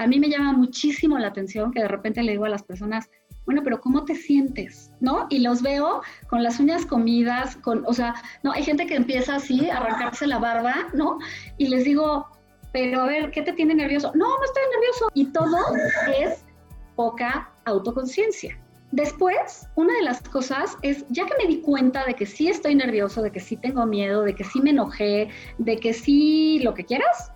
a mí me llama muchísimo la atención que de repente le digo a las personas, bueno, pero ¿cómo te sientes? ¿No? Y los veo con las uñas comidas, con, o sea, no, hay gente que empieza así a arrancarse la barba, ¿no? Y les digo, pero a ver, ¿qué te tiene nervioso? No, no estoy nervioso. Y todo es poca autoconciencia. Después, una de las cosas es, ya que me di cuenta de que sí estoy nervioso, de que sí tengo miedo, de que sí me enojé, de que sí lo que quieras,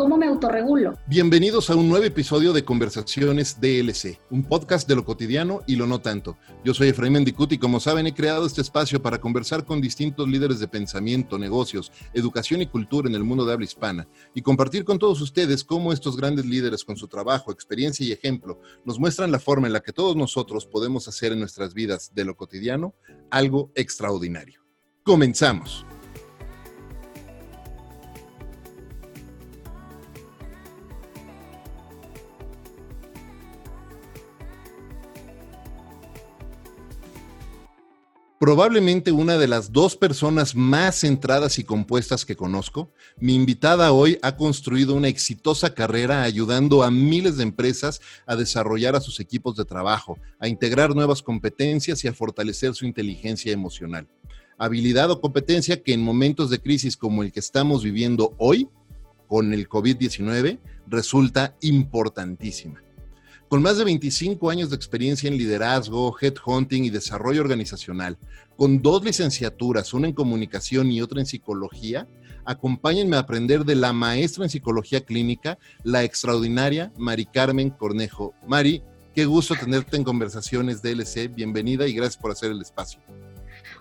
¿Cómo me autorregulo? Bienvenidos a un nuevo episodio de Conversaciones DLC, un podcast de lo cotidiano y lo no tanto. Yo soy Efraín Mendicut y como saben he creado este espacio para conversar con distintos líderes de pensamiento, negocios, educación y cultura en el mundo de habla hispana y compartir con todos ustedes cómo estos grandes líderes con su trabajo, experiencia y ejemplo nos muestran la forma en la que todos nosotros podemos hacer en nuestras vidas de lo cotidiano algo extraordinario. Comenzamos. Probablemente una de las dos personas más centradas y compuestas que conozco, mi invitada hoy ha construido una exitosa carrera ayudando a miles de empresas a desarrollar a sus equipos de trabajo, a integrar nuevas competencias y a fortalecer su inteligencia emocional. Habilidad o competencia que en momentos de crisis como el que estamos viviendo hoy, con el COVID-19, resulta importantísima. Con más de 25 años de experiencia en liderazgo, headhunting y desarrollo organizacional, con dos licenciaturas, una en comunicación y otra en psicología, acompáñenme a aprender de la maestra en psicología clínica, la extraordinaria Mari Carmen Cornejo. Mari, qué gusto tenerte en Conversaciones DLC. Bienvenida y gracias por hacer el espacio.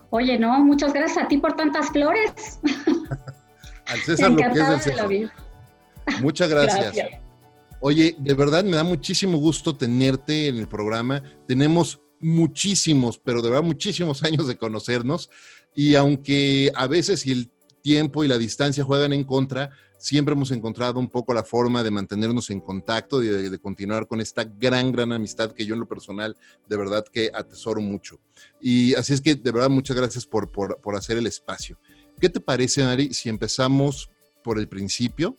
Oye, no, muchas gracias a ti por tantas flores. Al César lo que es César. Muchas gracias. Oye, de verdad me da muchísimo gusto tenerte en el programa. Tenemos muchísimos, pero de verdad muchísimos años de conocernos y aunque a veces el tiempo y la distancia juegan en contra, siempre hemos encontrado un poco la forma de mantenernos en contacto y de, continuar con esta gran, gran amistad que yo en lo personal de verdad que atesoro mucho. Y así es que de verdad muchas gracias por, por, por hacer el espacio. ¿Qué te parece, Mari, si empezamos por el principio?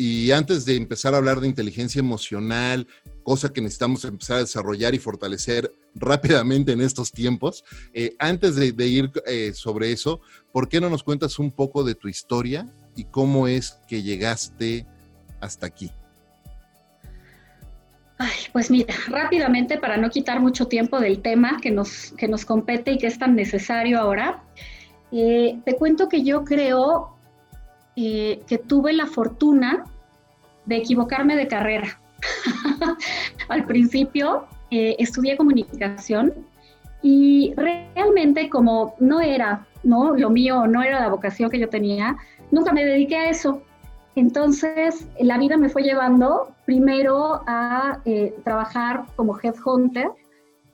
Y antes de empezar a hablar de inteligencia emocional, cosa que necesitamos empezar a desarrollar y fortalecer rápidamente en estos tiempos, eh, antes de, ir eh, sobre eso, ¿por qué no nos cuentas un poco de tu historia y cómo es que llegaste hasta aquí? Ay, pues mira, rápidamente para no quitar mucho tiempo del tema que nos, que nos compete y que es tan necesario ahora, eh, te cuento que yo creo eh, que tuve la fortuna de equivocarme de carrera. Al principio eh, estudié comunicación y realmente como no era ¿no? lo mío, no era la vocación que yo tenía, nunca me dediqué a eso. Entonces la vida me fue llevando primero a eh, trabajar como headhunter,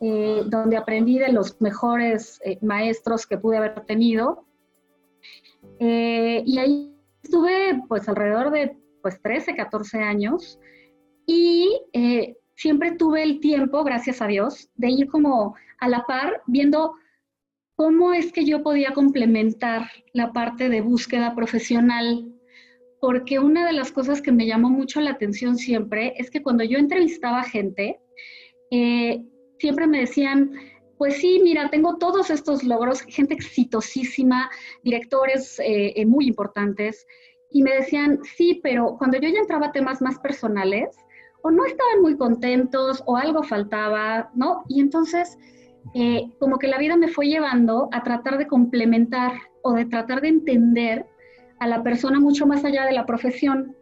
eh, donde aprendí de los mejores maestros que pude haber tenido. y ahí Estuve pues alrededor de pues 13, 14 años y eh, siempre tuve el tiempo, gracias a Dios, de ir como a la par viendo cómo es que yo podía complementar la parte de búsqueda profesional. Porque una de las cosas que me llamó mucho la atención siempre es que cuando yo entrevistaba gente, eh, siempre me decían, pues sí, mira, tengo todos estos logros, gente exitosísima, directores eh, muy importantes, y me decían, sí, pero cuando yo ya entraba a temas más personales, o no estaban muy contentos, o algo faltaba, ¿no? Y entonces, eh, como que la vida me fue llevando a tratar de complementar o de tratar de entender a la persona mucho más allá de la profesión.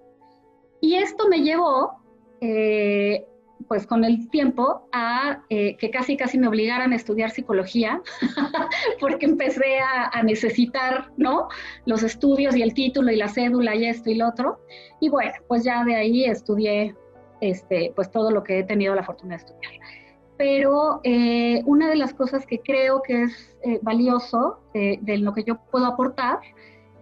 Y esto me llevó eh, pues con el tiempo a eh, que casi casi me obligaran a estudiar psicología, porque empecé a, necesitar, ¿no? Los estudios y el título y la cédula y esto y lo otro. Y bueno, pues ya de ahí estudié, este, pues todo lo que he tenido la fortuna de estudiar. Pero eh, una de las cosas que creo que es eh, valioso de lo que yo puedo aportar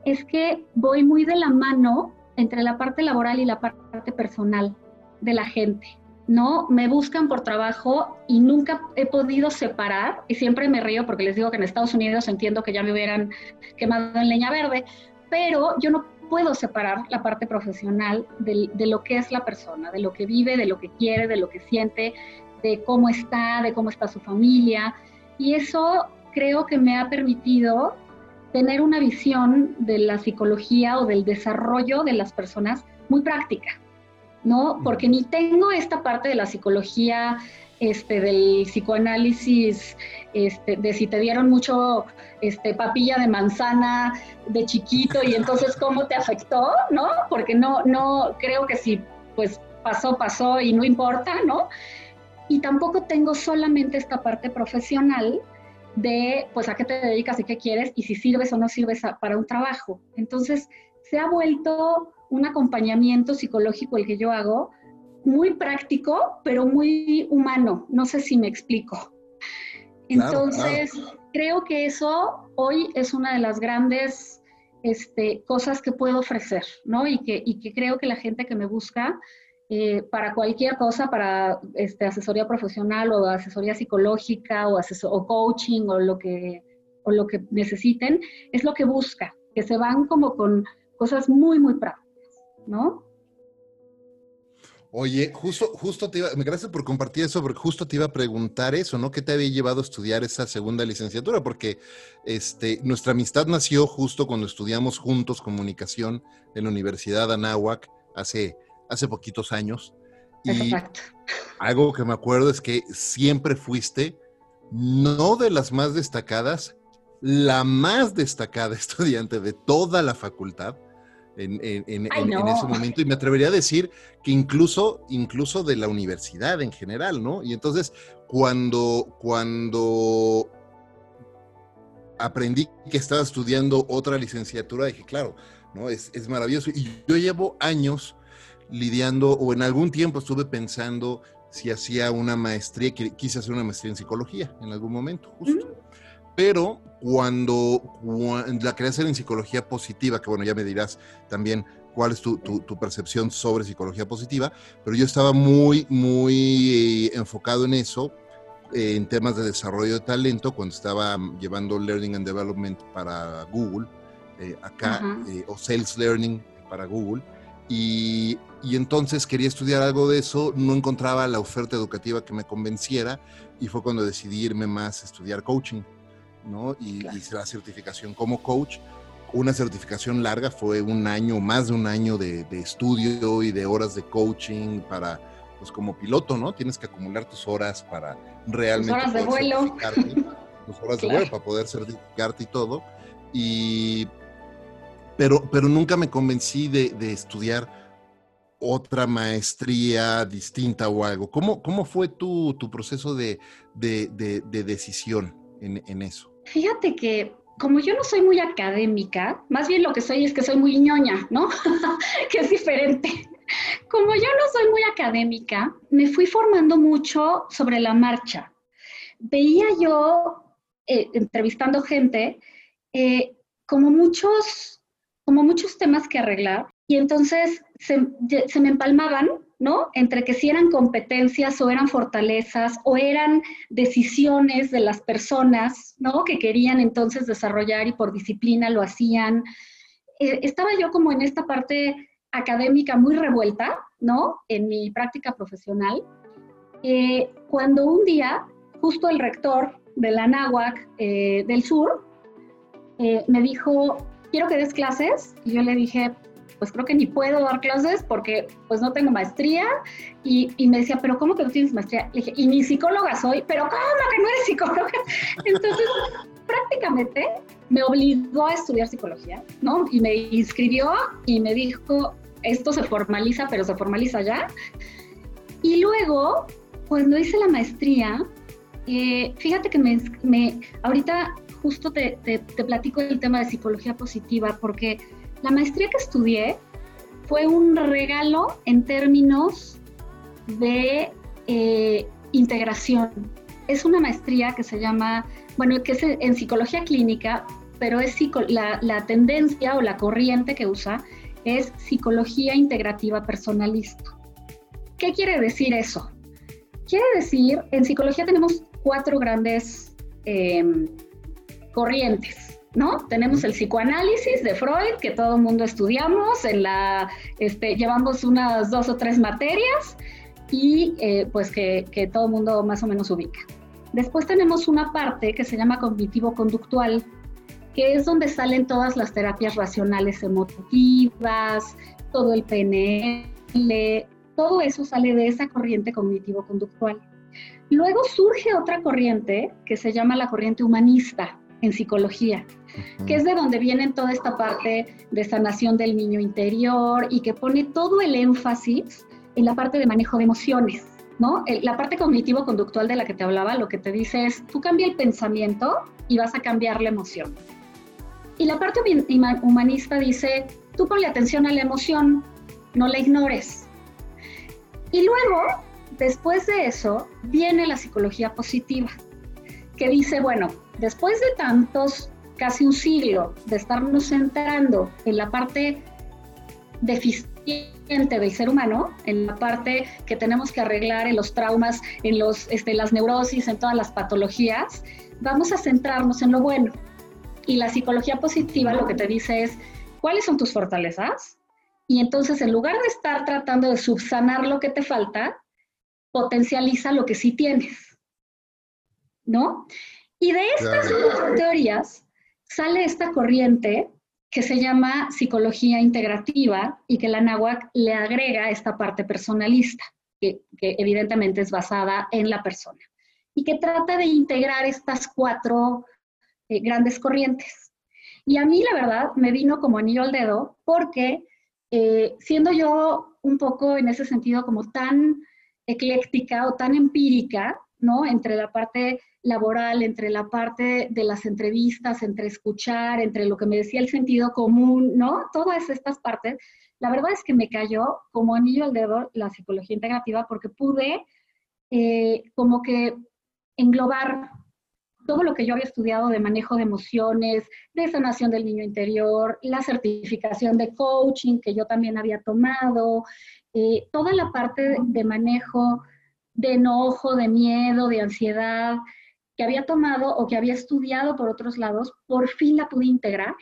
es que voy muy de la mano entre la parte laboral y la parte personal de la gente. ¿No? Me buscan por trabajo y nunca he podido separar, y siempre me río porque les digo que en Estados Unidos entiendo que ya me hubieran quemado en leña verde, pero yo no puedo separar la parte profesional de, de, lo que es la persona, de lo que vive, de lo que quiere, de lo que siente, de cómo está, de cómo está su familia. Y eso creo que me ha permitido tener una visión de la psicología o del desarrollo de las personas muy práctica, ¿no? Porque ni tengo esta parte de la psicología, este, del psicoanálisis, este, de si te dieron mucho este, papilla de manzana de chiquito y entonces cómo te afectó, ¿no? Porque no, no, creo que si pues pasó, pasó y no importa, ¿no? Y tampoco tengo solamente esta parte profesional de, pues, a qué te dedicas y qué quieres y si sirves o no sirves para un trabajo. Entonces, se ha vuelto un acompañamiento psicológico el que yo hago, muy práctico, pero muy humano. No sé si me explico. Entonces, creo que eso hoy es una de las grandes este, cosas que puedo ofrecer, ¿no? Y que, y que creo que la gente que me busca eh, para cualquier cosa, para este, asesoría profesional o asesoría psicológica o, o coaching o lo, que, o lo que necesiten, es lo que busca, que se van como con cosas muy, muy prácticas, ¿no? Oye, justo, justo te iba, gracias por compartir eso, porque justo te iba a preguntar eso, ¿no? ¿Qué te había llevado a estudiar esa segunda licenciatura? Porque este, nuestra amistad nació justo cuando estudiamos juntos comunicación en la Universidad Anáhuac hace hace poquitos años. Y algo que me acuerdo es que siempre fuiste, no de las más destacadas, la más destacada estudiante de toda la facultad en, ese momento. Y me atrevería a decir que incluso, incluso de la universidad en general, ¿no? Y entonces, cuando, cuando aprendí que estaba estudiando otra licenciatura, dije, claro, ¿no? Es, es maravilloso. Y yo llevo años lidiando, o en algún tiempo estuve pensando si hacía una maestría, quise hacer una maestría en psicología en algún momento, justo. Mm. Pero cuando, la quería hacer en psicología positiva, que bueno, ya me dirás también cuál es tu, tu, percepción sobre psicología positiva, pero yo estaba muy, muy enfocado en eso, en temas de desarrollo de talento, cuando estaba llevando Learning and Development para Google, eh, acá, eh, o Sales Learning para Google. Y, entonces quería estudiar algo de eso, no encontraba la oferta educativa que me convenciera y fue cuando decidí irme más a estudiar coaching, ¿no? Y hice la certificación como coach. Una certificación larga, fue un año, más de un año de, estudio y de horas de coaching para, pues como piloto, ¿no? Tienes que acumular tus horas para realmente... Tus horas de vuelo. Tus horas de vuelo para poder certificarte y todo. Y pero, nunca me convencí de, estudiar otra maestría distinta o algo. ¿Cómo, cómo fue tu, proceso de, decisión en, eso? Fíjate que como yo no soy muy académica, más bien lo que soy es que soy muy ñoña, ¿no? que es diferente. Como yo no soy muy académica, me fui formando mucho sobre la marcha. Veía yo, eh, entrevistando gente, eh, como muchos como muchos temas que arreglar y entonces se, me empalmaban, ¿no? Entre que si eran competencias o eran fortalezas o eran decisiones de las personas, ¿no? Que querían entonces desarrollar y por disciplina lo hacían. Eh, estaba yo como en esta parte académica muy revuelta, ¿no? En mi práctica profesional. Eh, cuando un día, justo el rector de la NAWAC eh, del Sur me dijo, quiero que des clases. Y yo le dije, pues creo que ni puedo dar clases porque pues no tengo maestría. Y, y, me decía, pero ¿cómo que no tienes maestría? Le dije, y ni psicóloga soy, pero ¿cómo que no eres psicóloga? Entonces, prácticamente me obligó a estudiar psicología, ¿no? Y me inscribió y me dijo, esto se formaliza, pero se formaliza ya. Y luego, cuando hice la maestría, eh, fíjate que me, me, ahorita justo te, platico el tema de psicología positiva, porque la maestría que estudié fue un regalo en términos de eh, integración. Es una maestría que se llama, bueno, que es en psicología clínica, pero es la, la tendencia o la corriente que usa es psicología integrativa personalista. ¿Qué quiere decir eso? Quiere decir, en psicología tenemos cuatro grandes eh, corrientes, ¿no? Tenemos el psicoanálisis de Freud, que todo el mundo estudiamos, en la, este, llevamos unas dos o tres materias y eh, pues que, que todo el mundo más o menos ubica. Después tenemos una parte que se llama cognitivo-conductual, que es donde salen todas las terapias racionales emotivas, todo el PNL, todo eso sale de esa corriente cognitivo-conductual. Luego surge otra corriente que se llama la corriente humanista en psicología, que es de donde viene toda esta parte de sanación del niño interior y que pone todo el énfasis en la parte de manejo de emociones. ¿No? La parte cognitivo-conductual de la que te hablaba, lo que te dice es, tú cambia el pensamiento y vas a cambiar la emoción. Y la parte humanista dice, tú ponle atención a la emoción, no la ignores. Y luego, después de eso, viene la psicología positiva, que dice, bueno, después de tantos, casi un siglo, de estarnos centrando en la parte deficiente del ser humano, en la parte que tenemos que arreglar en los traumas, en los, este, las neurosis, en todas las patologías, vamos a centrarnos en lo bueno. Y la psicología positiva lo que te dice es, ¿cuáles son tus fortalezas? Y entonces, en lugar de estar tratando de subsanar lo que te falta, potencializa lo que sí tienes. ¿No? Y de estas teorías sale esta corriente que se llama psicología integrativa y que la náhuac le agrega esta parte personalista, que, evidentemente es basada en la persona, y que trata de integrar estas cuatro eh, grandes corrientes. Y a mí, la verdad, me vino como anillo al dedo porque eh, siendo yo un poco en ese sentido como tan ecléctica o tan empírica, ¿no? Entre la parte laboral, entre la parte de las entrevistas, entre escuchar, entre lo que me decía el sentido común, ¿no? Todas estas partes, la verdad es que me cayó como anillo al dedo la psicología integrativa porque pude eh, como que englobar todo lo que yo había estudiado de manejo de emociones, de sanación del niño interior, la certificación de coaching que yo también había tomado, eh, toda la parte de manejo de enojo, de miedo, de ansiedad que había tomado o que había estudiado por otros lados, por fin la pude integrar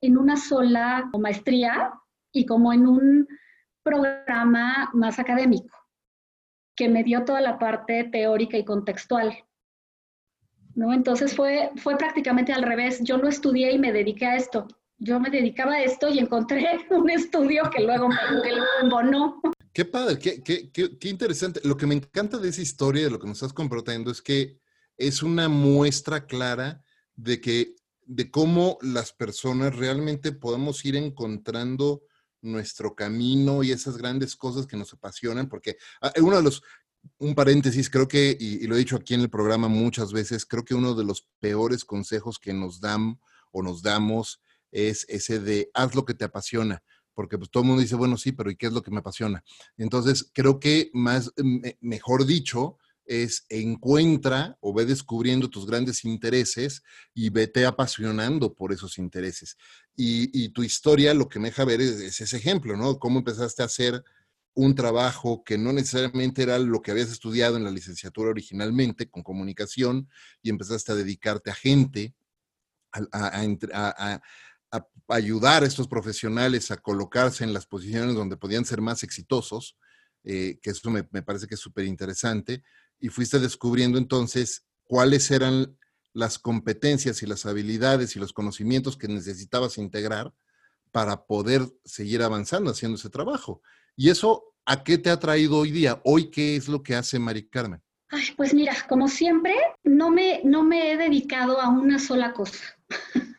en una sola maestría y como en un programa más académico, que me dio toda la parte teórica y contextual. ¿no? Entonces fue, fue prácticamente al revés. Yo no estudié y me dediqué a esto. Yo me dedicaba a esto y encontré un estudio que luego me embonó. Qué padre, qué, qué, qué, interesante. Lo que me encanta de esa historia, de lo que nos estás compartiendo, es que es una muestra clara de que de cómo las personas realmente podemos ir encontrando nuestro camino y esas grandes cosas que nos apasionan, porque ah, uno de los un paréntesis, creo que, y, lo he dicho aquí en el programa muchas veces, creo que uno de los peores consejos que nos dan o nos damos es ese de haz lo que te apasiona, porque pues todo el mundo dice, bueno, sí, pero ¿y qué es lo que me apasiona? Entonces, creo que más, mejor dicho, es encuentra o ve descubriendo tus grandes intereses y vete apasionando por esos intereses. Y, tu historia lo que me deja ver es, es, ese ejemplo, ¿no? Cómo empezaste a hacer un trabajo que no necesariamente era lo que habías estudiado en la licenciatura originalmente, con comunicación, y empezaste a dedicarte a gente, a, ayudar a estos profesionales a colocarse en las posiciones donde podían ser más exitosos, eh, que eso me, me, parece que es súper interesante, y fuiste descubriendo entonces cuáles eran las competencias y las habilidades y los conocimientos que necesitabas integrar para poder seguir avanzando haciendo ese trabajo. ¿Y eso a qué te ha traído hoy día? Hoy, ¿qué es lo que hace Mari Carmen? Ay, pues mira, como siempre, no me, no me he dedicado a una sola cosa.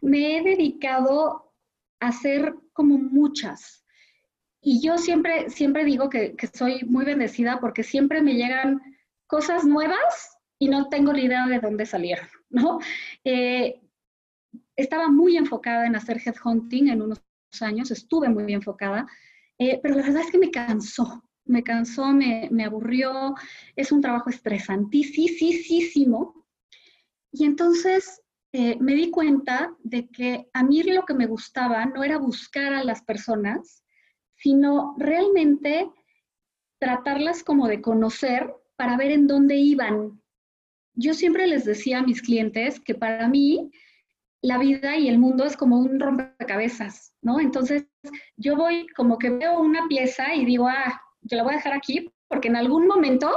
me he dedicado a hacer como muchas. Y yo siempre, siempre digo que, soy muy bendecida porque siempre me llegan cosas nuevas y no tengo ni idea de dónde salieron, ¿no? Eh, estaba muy enfocada en hacer headhunting en unos años, estuve muy enfocada, eh, pero la verdad es que me cansó, me cansó, me, me aburrió, es un trabajo estresantísimo. Y entonces eh, me di cuenta de que a mí lo que me gustaba no era buscar a las personas, sino realmente tratarlas como de conocer para ver en dónde iban. Yo siempre les decía a mis clientes que para mí la vida y el mundo es como un rompecabezas, ¿no? Entonces, yo voy como que veo una pieza y digo, ah, yo la voy a dejar aquí porque en algún momento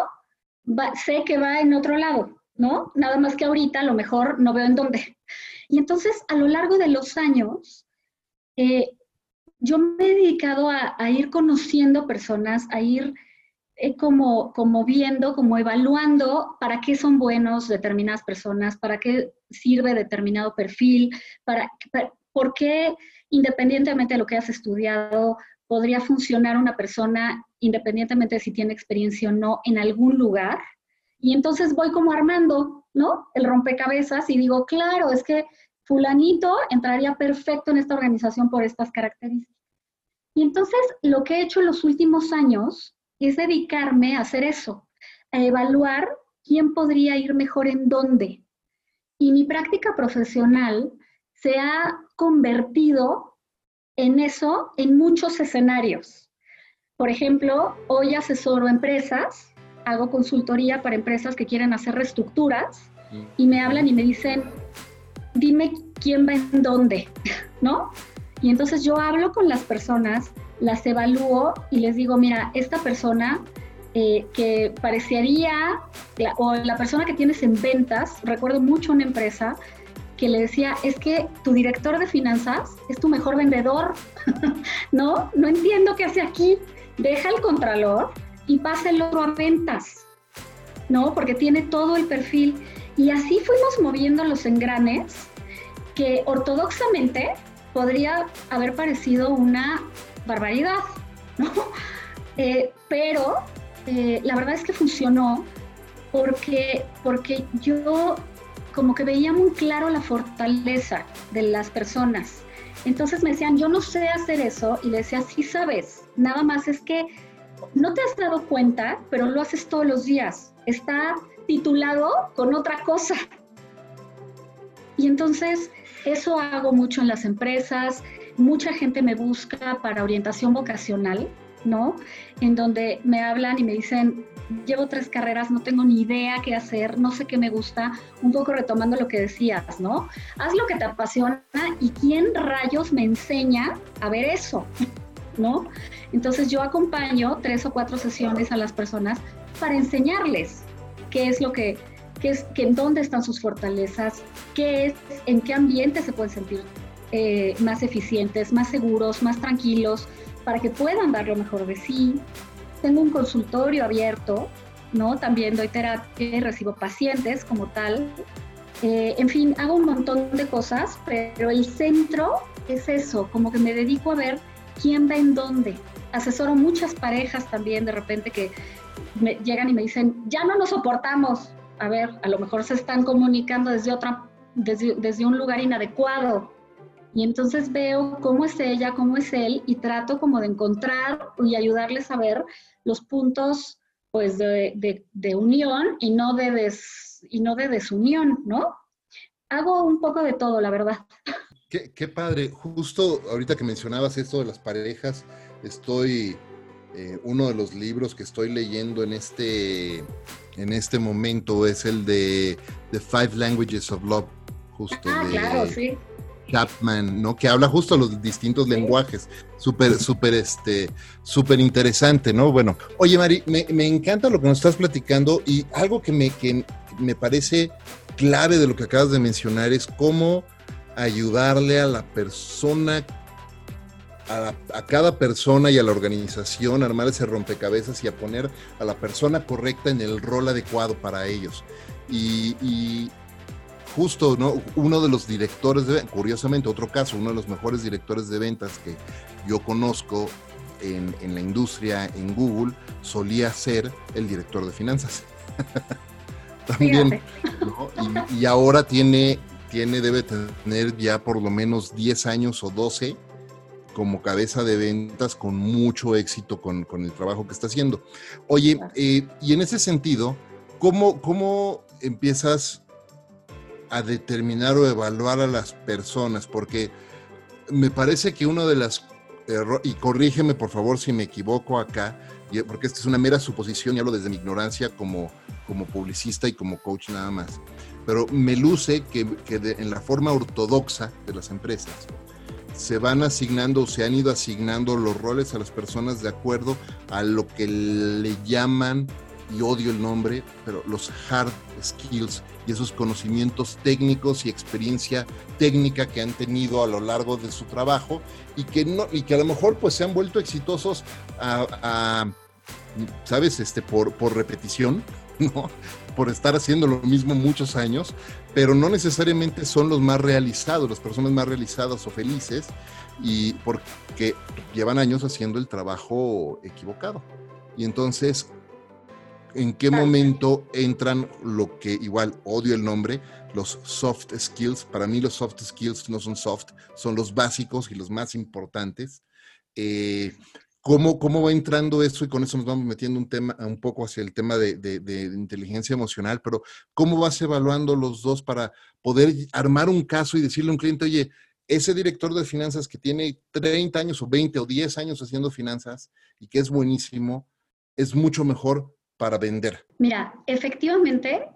sé que va en otro lado, ¿no? Nada más que ahorita a lo mejor no veo en dónde. Y entonces, a lo largo de los años, eh, yo me he dedicado a, ir conociendo personas, a ir como, como viendo, como evaluando para qué son buenos determinadas personas, para qué sirve determinado perfil, para, por qué independientemente de lo que has estudiado, podría funcionar una persona independientemente de si tiene experiencia o no en algún lugar. Y entonces voy como armando, ¿no? El rompecabezas y digo, claro, es que fulanito entraría perfecto en esta organización por estas características. Y entonces lo que he hecho en los últimos años es dedicarme a hacer eso, a evaluar quién podría ir mejor en dónde. Y mi práctica profesional se ha convertido en eso en muchos escenarios. Por ejemplo, hoy asesoro empresas, hago consultoría para empresas que quieren hacer reestructuras y me hablan y me dicen, dime quién va en dónde, ¿no? Y entonces yo hablo con las personas, las evalúo y les digo, mira, esta persona eh, que parecería, o la persona que tienes en ventas, recuerdo mucho una empresa que le decía, es que tu director de finanzas es tu mejor vendedor, ¿no? No entiendo qué hace aquí. Deja el contralor y pasa el otro a ventas, ¿no? Porque tiene todo el perfil. Y así fuimos moviendo los engranes que ortodoxamente podría haber parecido una barbaridad, ¿no? Eh, pero eh, la verdad es que funcionó porque, porque yo como que veía muy claro la fortaleza de las personas. Entonces me decían, yo no sé hacer eso, y le decía, sí sabes, nada más es que no te has dado cuenta, pero lo haces todos los días. Está titulado con otra cosa. Y entonces eso hago mucho en las empresas, mucha gente me busca para orientación vocacional, ¿no? En donde me hablan y me dicen, llevo tres carreras, no tengo ni idea qué hacer, no sé qué me gusta, un poco retomando lo que decías, ¿no? Haz lo que te apasiona y quién rayos me enseña a ver eso, ¿no? Entonces yo acompaño tres o cuatro sesiones a las personas para enseñarles qué es lo que, qué es, dónde están sus fortalezas, qué es, en qué ambiente se pueden sentir eh, más eficientes, más seguros, más tranquilos, para que puedan dar lo mejor de sí, tengo un consultorio abierto, ¿no? También doy terapia recibo pacientes como tal. Eh, en fin, hago un montón de cosas, pero el centro es eso, como que me dedico a ver quién va en dónde. Asesoro muchas parejas también de repente que llegan y me dicen, ya no nos soportamos. A ver, a lo mejor se están comunicando desde otra, desde, desde un lugar inadecuado. Y entonces veo cómo es ella, cómo es él, y trato como de encontrar y ayudarles a ver los puntos pues de, de, unión y no de, des, y no de desunión, ¿no? Hago un poco de todo, la verdad. Qué, qué padre. Justo ahorita que mencionabas esto de las parejas, estoy, eh, uno de los libros que estoy leyendo en este, en este momento es el de The Five Languages of Love, justo. Ah, claro, sí Chapman, ¿no? Que habla justo los distintos lenguajes. Súper, súper, este, súper interesante, ¿no? Bueno, oye, Mari, me, encanta lo que nos estás platicando y algo que me, que me parece clave de lo que acabas de mencionar es cómo ayudarle a la persona, a, a, cada persona y a la organización a armar ese rompecabezas y a poner a la persona correcta en el rol adecuado para ellos. Y, y, justo ¿no? uno de los directores de curiosamente otro caso, uno de los mejores directores de ventas que yo conozco en, la industria en Google solía ser el director de finanzas. También, y, ahora tiene, tiene, debe tener ya por lo menos 10 años o 12 como cabeza de ventas con mucho éxito con, el trabajo que está haciendo. Oye, eh, y en ese sentido, ¿cómo, cómo empiezas a determinar o evaluar a las personas, porque me parece que uno de las y corrígeme por favor si me equivoco acá, porque esta es una mera suposición y hablo desde mi ignorancia como, como publicista y como coach nada más. Pero me luce que, que en la forma ortodoxa de las empresas se van asignando o se han ido asignando los roles a las personas de acuerdo a lo que le llaman, y odio el nombre, pero los hard skills y esos conocimientos técnicos y experiencia técnica que han tenido a lo largo de su trabajo y que, no, y que a lo mejor pues se han vuelto exitosos ¿sabes? Este, por, por repetición, ¿no? por estar haciendo lo mismo muchos años, pero no necesariamente son los más realizados, las personas más realizadas o felices, y porque llevan años haciendo el trabajo equivocado. Y entonces, ¿en qué momento entran lo que igual odio el nombre, los soft skills? Para mí los soft skills no son soft, son los básicos y los más importantes. Eh, ¿Cómo, ¿Cómo va entrando eso? Y con eso nos vamos metiendo un, tema, un poco hacia el tema de, de, inteligencia emocional, pero ¿cómo vas evaluando los dos para poder armar un caso y decirle a un cliente, oye, ese director de finanzas que tiene 30 años o 20 o 10 años haciendo finanzas y que es buenísimo, es mucho mejor para vender? Mira, efectivamente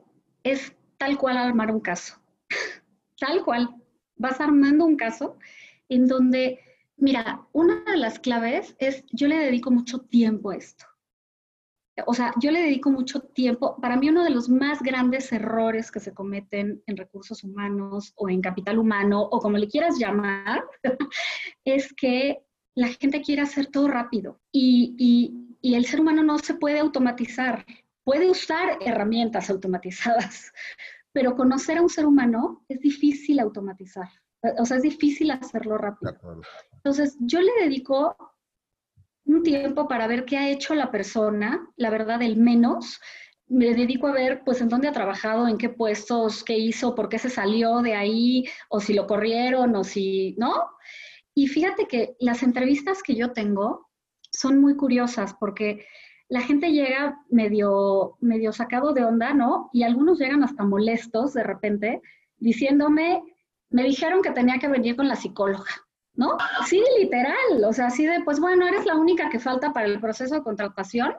es tal cual armar un caso. tal cual. Vas armando un caso en donde Mira, una de las claves es, yo le dedico mucho tiempo a esto. O sea, yo le dedico mucho tiempo. Para mí uno de los más grandes errores que se cometen en recursos humanos o en capital humano o como le quieras llamar, es que la gente quiere hacer todo rápido y, y, y el ser humano no se puede automatizar. Puede usar herramientas automatizadas, pero conocer a un ser humano es difícil automatizar. O sea, es difícil hacerlo rápido. Entonces, yo le dedico un tiempo para ver qué ha hecho la persona, la verdad, el menos. Me dedico a ver, pues, en dónde ha trabajado, en qué puestos, qué hizo, por qué se salió de ahí, o si lo corrieron, o si, ¿no? Y fíjate que las entrevistas que yo tengo son muy curiosas porque la gente llega medio, medio sacado de onda, ¿no? Y algunos llegan hasta molestos de repente, diciéndome, me dijeron que tenía que venir con la psicóloga. ¿no? Sí, literal, o sea, así de, pues bueno, eres la única que falta para el proceso de contratación.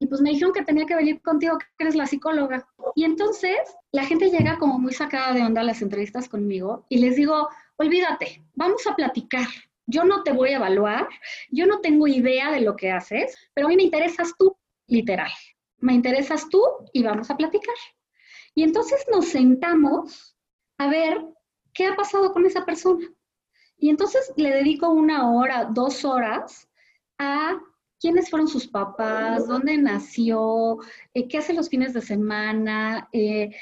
Y pues me dijeron que tenía que venir contigo, que eres la psicóloga. Y entonces la gente llega como muy sacada de onda a las entrevistas conmigo y les digo, olvídate, vamos a platicar. Yo no te voy a evaluar, yo no tengo idea de lo que haces, pero a mí me interesas tú, literal. Me interesas tú y vamos a platicar. Y entonces nos sentamos a ver qué ha pasado con esa persona. Y entonces le dedico una hora, dos horas a quiénes fueron sus papás, dónde nació, eh, qué hace los fines de semana, eh,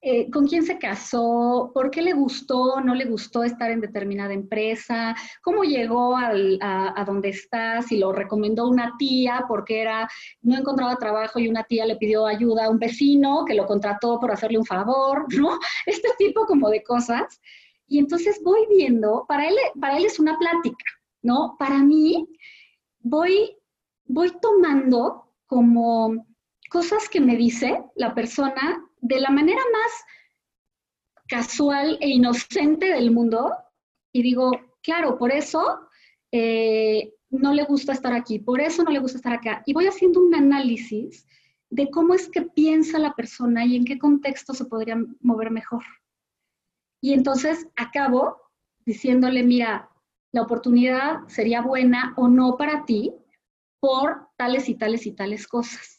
eh, con quién se casó, por qué le gustó, no le gustó estar en determinada empresa, cómo llegó a, a, donde está, si lo recomendó una tía porque era, no encontraba trabajo y una tía le pidió ayuda a un vecino que lo contrató por hacerle un favor, ¿no? Este tipo como de cosas. Y entonces voy viendo, para él, para él es una plática, ¿no? Para mí voy, voy tomando como cosas que me dice la persona de la manera más casual e inocente del mundo y digo, claro, por eso eh, no le gusta estar aquí, por eso no le gusta estar acá. Y voy haciendo un análisis de cómo es que piensa la persona y en qué contexto se podría mover mejor. Y entonces acabo diciéndole, mira, la oportunidad sería buena o no para ti por tales y tales y tales cosas.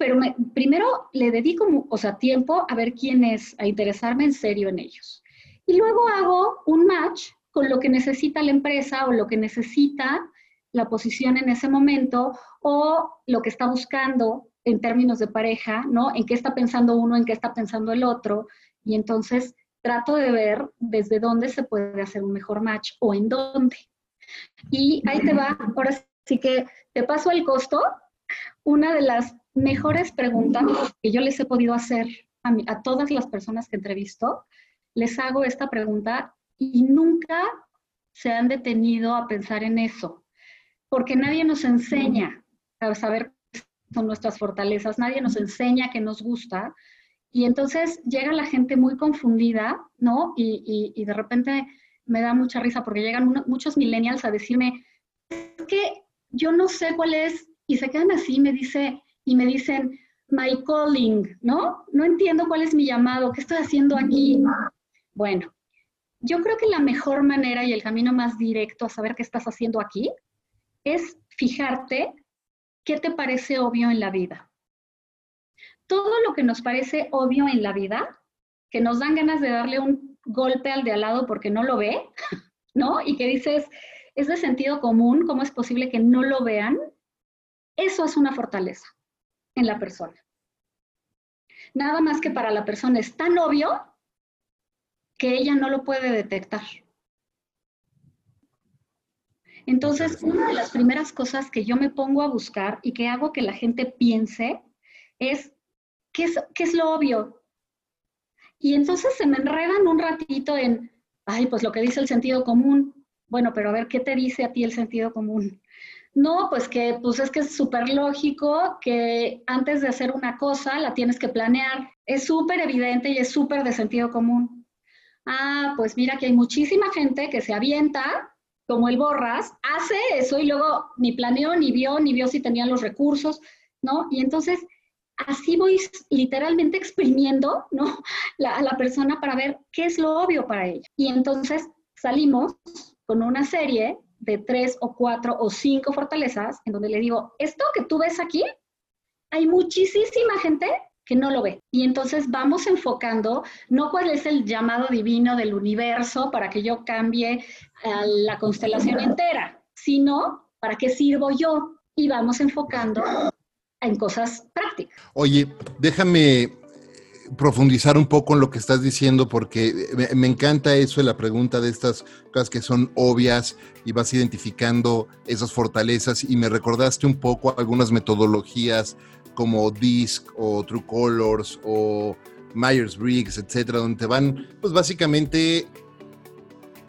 Pero primero le dedico, o sea, tiempo a ver quién es, a interesarme en serio en ellos. Y luego hago un match con lo que necesita la empresa o lo que necesita la posición en ese momento o lo que está buscando en términos de pareja, ¿no? En qué está pensando uno, en qué está pensando el otro. Y entonces trato de ver desde dónde se puede hacer un mejor match o en dónde. Y ahí te va, ahora sí que te paso el costo. Una de las mejores preguntas que yo les he podido hacer a, todas las personas que entrevisto, les hago esta pregunta y nunca se han detenido a pensar en eso, porque nadie nos enseña a saber son nuestras fortalezas, nadie nos enseña que nos gusta, y entonces llega la gente muy confundida, ¿no? Y, y, de repente me da mucha risa porque llegan muchos millennials a decirme, es que yo no sé cuál es, y se quedan así me dice, y me dicen, my calling, ¿no? No entiendo cuál es mi llamado, qué estoy haciendo aquí. Bueno, yo creo que la mejor manera y el camino más directo a saber qué estás haciendo aquí es fijarte qué te parece obvio en la vida. Todo lo que nos parece obvio en la vida, que nos dan ganas de darle un golpe al de al lado porque no lo ve, ¿no? Y que dices, es de sentido común, ¿cómo es posible que no lo vean? Eso es una fortaleza en la persona. Nada más que para la persona es tan obvio que ella no lo puede detectar. Entonces, una de las primeras cosas que yo me pongo a buscar y que hago que la gente piense es, ¿qué es, qué es lo obvio? Y entonces se me enredan un ratito en, ay, pues lo que dice el sentido común. Bueno, pero a ver, ¿qué te dice a ti el sentido común? No, pues que pues es que es súper lógico que antes de hacer una cosa la tienes que planear. Es súper evidente y es súper de sentido común. Ah, pues mira que hay muchísima gente que se avienta, como el Borras, hace eso y luego ni planeó, ni vio, ni vio si tenían los recursos, ¿no? Y entonces así voy literalmente exprimiendo, ¿no? a la persona para ver qué es lo obvio para ella. Y entonces salimos con una serie de tres o cuatro o cinco fortalezas en donde le digo, esto que tú ves aquí, hay muchísima gente que no lo ve. Y entonces vamos enfocando, no cuál es el llamado divino del universo para que yo cambie a la constelación entera, sino para qué sirvo yo. Y vamos enfocando en cosas prácticas. Oye, déjame profundizar un poco en lo que estás diciendo porque me, encanta eso de la pregunta de estas cosas que son obvias y vas identificando esas fortalezas y me recordaste un poco algunas metodologías como DISC o True Colors o Myers-Briggs, etcétera, donde te van pues básicamente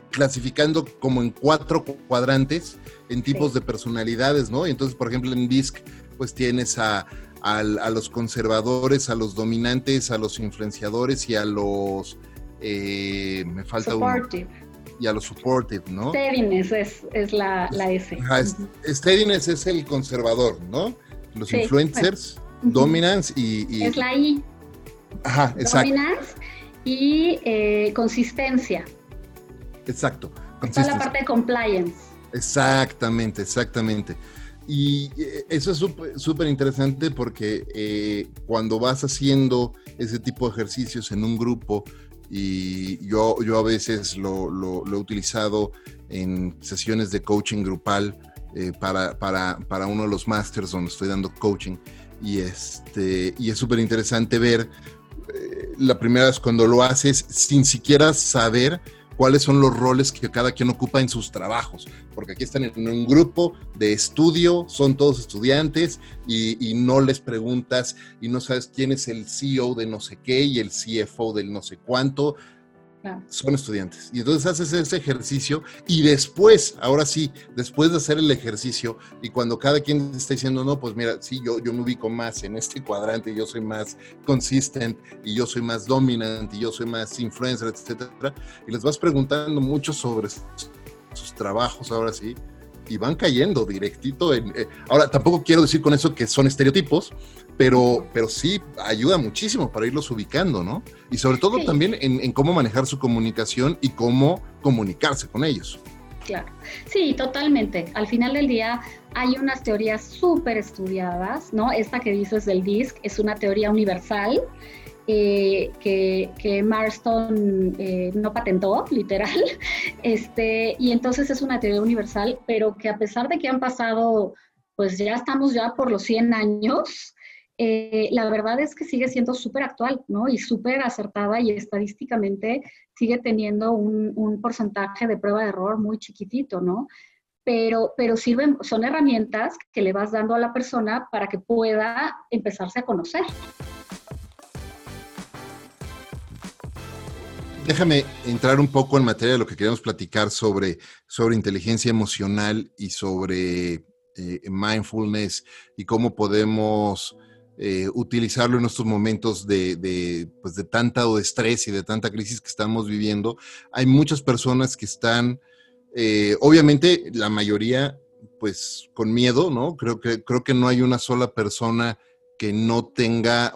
clasificando como en cuatro cuadrantes en tipos de personalidades, ¿no? Entonces, por ejemplo, en DISC pues tienes a a los conservadores, a los dominantes, a los influenciadores y a los... Eh, me falta supportive. y a los supportive, ¿no? Steadiness es, la, la S. steadiness es el conservador, ¿no? Los influencers, dominance y, Es la I. Ajá, exacto. Dominance y eh, consistencia. Exacto. Está la parte de compliance. Exactamente, exactamente. Y eh, eso es súper interesante porque eh, cuando vas haciendo ese tipo de ejercicios en un grupo, y yo, yo a veces lo, lo, he utilizado en sesiones de coaching grupal eh, para, para, para, uno de los masters donde estoy dando coaching, y, este, y es súper interesante ver la primera vez cuando lo haces sin siquiera saber cuáles son los roles que cada quien ocupa en sus trabajos, porque aquí están en un grupo de estudio, son todos estudiantes y, no les preguntas y no sabes quién es el CEO de no sé qué y el CFO del no sé cuánto, son estudiantes. Y entonces haces ese ejercicio y después, ahora sí, después de hacer el ejercicio y cuando cada quien está diciendo, no, pues mira, sí, yo, yo me ubico más en este cuadrante, yo soy más consistent y yo soy más dominant y yo soy más influencer, etcétera, y les vas preguntando mucho sobre sus trabajos, ahora sí, y van cayendo directito en... Eh, ahora, tampoco quiero decir con eso que son estereotipos, pero, pero sí ayuda muchísimo para irlos ubicando, ¿no? Y sobre todo también en, cómo manejar su comunicación y cómo comunicarse con ellos. Claro, sí, totalmente. Al final del día hay unas teorías súper estudiadas, ¿no? Esta que dices del DISC es una teoría universal que, que, Marston eh, no patentó, literal, este, y entonces es una teoría universal, pero que a pesar de que han pasado, pues ya estamos ya por los 100 años, eh, la verdad es que sigue siendo súper actual, ¿no? Y súper acertada y estadísticamente sigue teniendo un, porcentaje de prueba de error muy chiquitito, ¿no? Pero, pero sirven, son herramientas que le vas dando a la persona para que pueda empezarse a conocer. Déjame entrar un poco en materia de lo que queríamos platicar sobre, sobre inteligencia emocional y sobre eh, mindfulness y cómo podemos eh, utilizarlo en estos momentos de, pues de tanta o de estrés y de tanta crisis que estamos viviendo. Hay muchas personas que están, eh, obviamente la mayoría, pues con miedo, ¿no? Creo que, creo que no hay una sola persona que no tenga,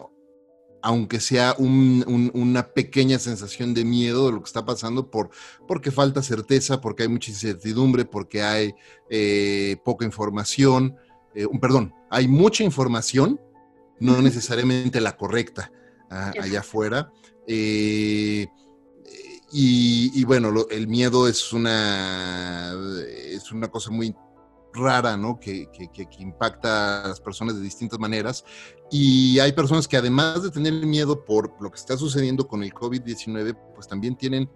aunque sea una pequeña sensación de miedo de lo que está pasando, por, porque falta certeza, porque hay mucha incertidumbre, porque hay eh, poca información, eh, perdón, hay mucha información, no necesariamente la correcta ah, allá afuera. Eh, y, bueno, el miedo es una, es una cosa muy rara, ¿no? Que, impacta a las personas de distintas maneras. Y hay personas que además de tener miedo por lo que está sucediendo con el COVID-19, pues también tienen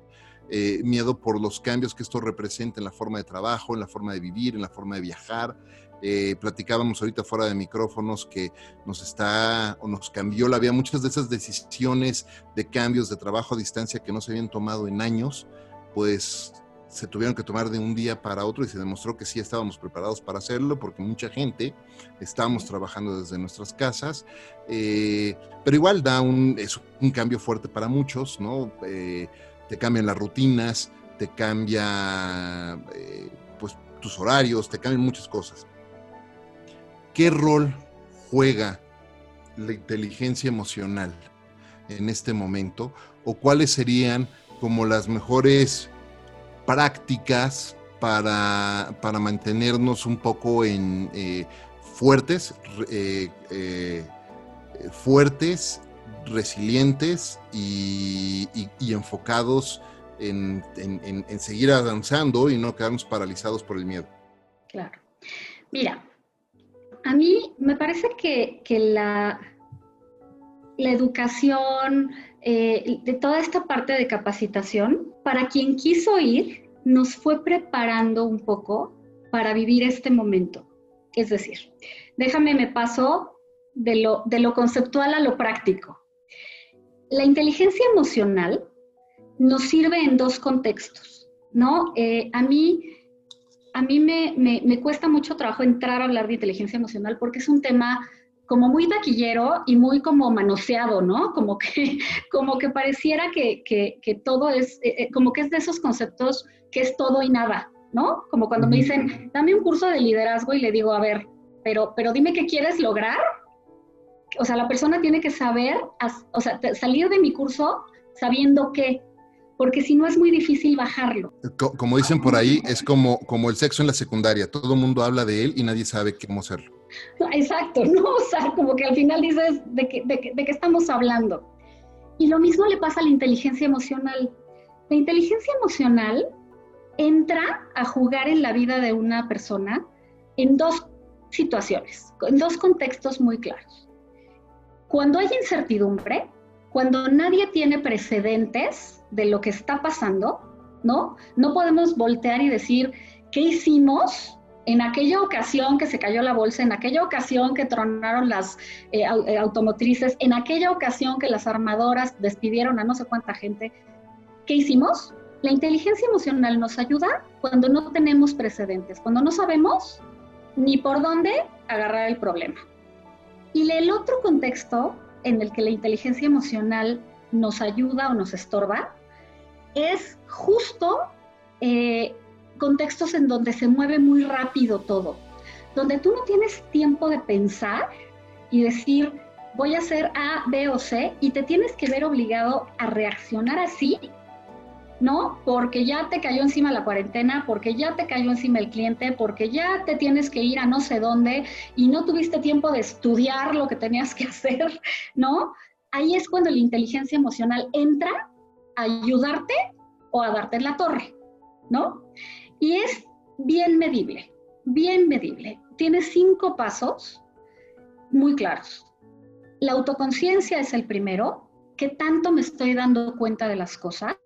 eh, miedo por los cambios que esto representa en la forma de trabajo, en la forma de vivir, en la forma de viajar. Eh, platicábamos ahorita fuera de micrófonos que nos está o nos cambió la vida. Muchas de esas decisiones de cambios de trabajo a distancia que no se habían tomado en años, pues se tuvieron que tomar de un día para otro y se demostró que sí estábamos preparados para hacerlo porque mucha gente estábamos trabajando desde nuestras casas, eh, pero igual da un, es un cambio fuerte para muchos, ¿no? Eh, te cambian las rutinas, te cambia pues tus horarios, te cambian muchas cosas. ¿Qué rol juega la inteligencia emocional en este momento? ¿O cuáles serían como las mejores prácticas para, mantenernos un poco en eh, fuertes, eh, eh, fuertes, resilientes y, enfocados en, en, seguir avanzando y no quedarnos paralizados por el miedo. Claro. Mira, a mí me parece que, la, la educación, eh, de toda esta parte de capacitación, para quien quiso ir, nos fue preparando un poco para vivir este momento. Es decir, déjame me paso de lo, de lo conceptual a lo práctico. La inteligencia emocional nos sirve en dos contextos, ¿no? Eh, a mí a mí me, cuesta mucho trabajo entrar a hablar de inteligencia emocional porque es un tema como muy taquillero y muy como manoseado, ¿no? Como que, como que pareciera que, todo es, eh, eh, como que es de esos conceptos que es todo y nada, ¿no? Como cuando me dicen, dame un curso de liderazgo y le digo, a ver, pero, pero dime qué quieres lograr. O sea, la persona tiene que saber, o sea, salir de mi curso sabiendo qué, porque si no es muy difícil bajarlo. Como dicen por ahí, es como, como el sexo en la secundaria, todo el mundo habla de él y nadie sabe cómo hacerlo. Exacto, ¿no? O sea, como que al final dices, ¿de qué, estamos hablando? Y lo mismo le pasa a la inteligencia emocional. La inteligencia emocional entra a jugar en la vida de una persona en dos situaciones, en dos contextos muy claros. Cuando hay incertidumbre, cuando nadie tiene precedentes de lo que está pasando, ¿no? No podemos voltear y decir, ¿qué hicimos en aquella ocasión que se cayó la bolsa, en aquella ocasión que tronaron las eh, eh, automotrices, en aquella ocasión que las armadoras despidieron a no sé cuánta gente? ¿Qué hicimos? La inteligencia emocional nos ayuda cuando no tenemos precedentes, cuando no sabemos ni por dónde agarrar el problema. Y el otro contexto en el que la inteligencia emocional nos ayuda o nos estorba es justo eh, contextos en donde se mueve muy rápido todo, donde tú no tienes tiempo de pensar y decir, voy a hacer A, B o C, y te tienes que ver obligado a reaccionar así, ¿no? Porque ya te cayó encima la cuarentena, porque ya te cayó encima el cliente, porque ya te tienes que ir a no sé dónde y no tuviste tiempo de estudiar lo que tenías que hacer, ¿no? Ahí es cuando la inteligencia emocional entra ayudarte o a darte en la torre, ¿no? Y es bien medible, bien medible. Tiene cinco pasos muy claros. La autoconciencia es el primero, ¿qué tanto me estoy dando cuenta de las cosas?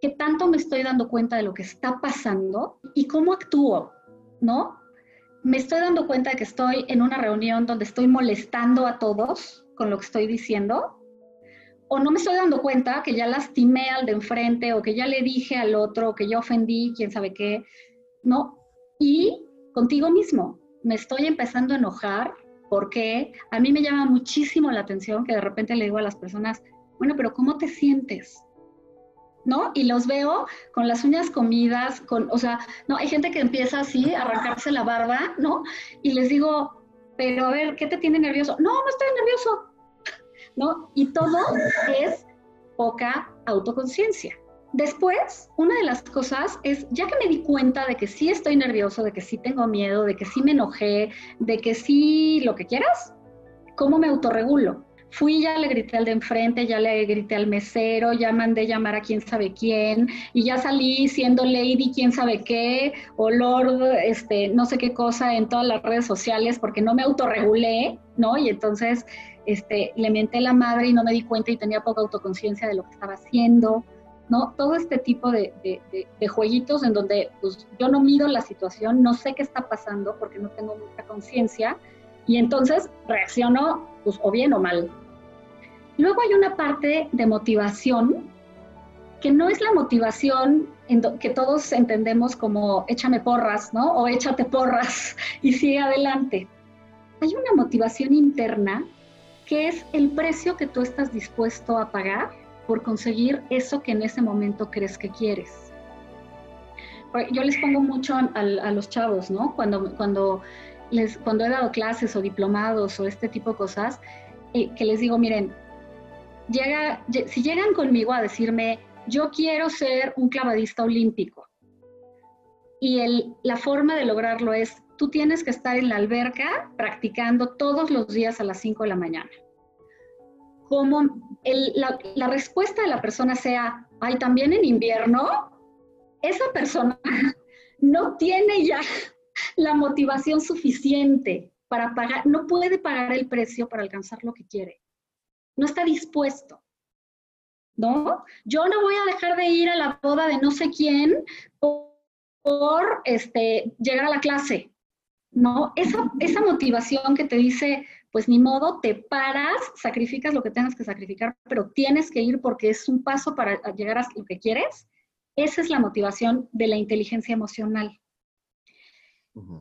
¿Qué tanto me estoy dando cuenta de lo que está pasando? ¿Y cómo actúo? ¿No? Me estoy dando cuenta de que estoy en una reunión donde estoy molestando a todos con lo que estoy diciendo o no me estoy dando cuenta que ya lastimé al de enfrente o que ya le dije al otro, que ya ofendí, quién sabe qué, ¿no? Y contigo mismo, me estoy empezando a enojar porque a mí me llama muchísimo la atención que de repente le digo a las personas, bueno, pero ¿cómo te sientes? ¿No? Y los veo con las uñas comidas, con, o sea, no, hay gente que empieza así a arrancarse la barba, ¿no? Y les digo, pero a ver, ¿qué te tiene nervioso? No, no estoy nervioso. ¿No? Y todo es poca autoconciencia. Después, una de las cosas es, ya que me di cuenta de que sí estoy nervioso, de que sí tengo miedo, de que sí me enojé, de que sí lo que quieras, ¿cómo me autorregulo? Fui, ya le grité al de enfrente, ya le grité al mesero, ya mandé llamar a quién sabe quién, y ya salí siendo lady quién sabe qué, o lord, este, no sé qué cosa en todas las redes sociales, porque no me autorregulé, ¿no? Y entonces este, le menté la madre y no me di cuenta y tenía poca autoconciencia de lo que estaba haciendo. ¿no? Todo este tipo de, jueguitos en donde pues, yo no mido la situación, no sé qué está pasando porque no tengo mucha conciencia y entonces reacciono pues, o bien o mal. Luego hay una parte de motivación que no es la motivación que todos entendemos como échame porras, ¿no? O échate porras y sigue adelante. Hay una motivación interna que es el precio que tú estás dispuesto a pagar por conseguir eso que en ese momento crees que quieres. Yo les pongo mucho a, los chavos, ¿no? Cuando, cuando, les, cuando he dado clases o diplomados o este tipo de cosas, eh, que les digo, miren, llega, si llegan conmigo a decirme, yo quiero ser un clavadista olímpico, y el, la forma de lograrlo es, tú tienes que estar en la alberca practicando todos los días a las 5 de la mañana como la, respuesta de la persona sea, ay, también en invierno, esa persona no tiene ya la motivación suficiente para pagar, no puede pagar el precio para alcanzar lo que quiere. No está dispuesto. ¿No? Yo no voy a dejar de ir a la boda de no sé quién por, este, llegar a la clase. ¿No? Esa, esa motivación que te dice, pues ni modo, te paras, sacrificas lo que tengas que sacrificar, pero tienes que ir porque es un paso para llegar a lo que quieres. Esa es la motivación de la inteligencia emocional.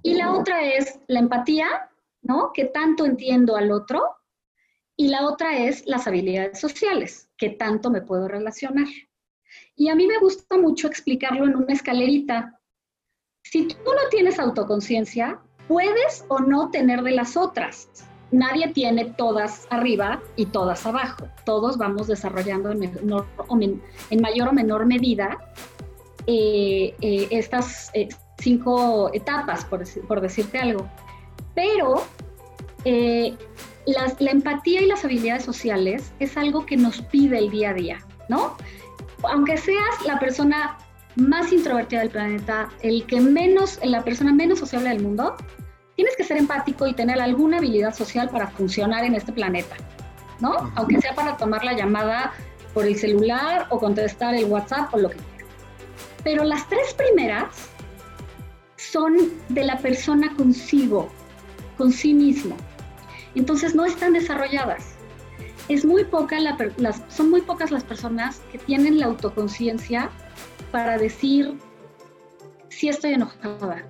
Y la otra es la empatía, ¿no? Que tanto entiendo al otro. Y la otra es las habilidades sociales, que tanto me puedo relacionar. Y a mí me gusta mucho explicarlo en una escalerita. Si tú no tienes autoconciencia, puedes o no tener de las otras nadie tiene todas arriba y todas abajo. Todos vamos desarrollando en, mayor o menor medida eh, eh, estas eh, cinco etapas, por, decirte algo. Pero la empatía y las habilidades sociales es algo que nos pide el día a día, ¿no? Aunque seas la persona más introvertida del planeta, el que menos, la persona menos sociable del mundo, tienes que ser empático y tener alguna habilidad social para funcionar en este planeta, ¿no? Aunque sea para tomar la llamada por el celular o contestar el WhatsApp o lo que quiera. Pero las tres primeras son de la persona consigo, con sí mismo. Entonces no están desarrolladas. Es muy poca las, son muy pocas las personas que tienen la autoconciencia para decir si estoy enojada,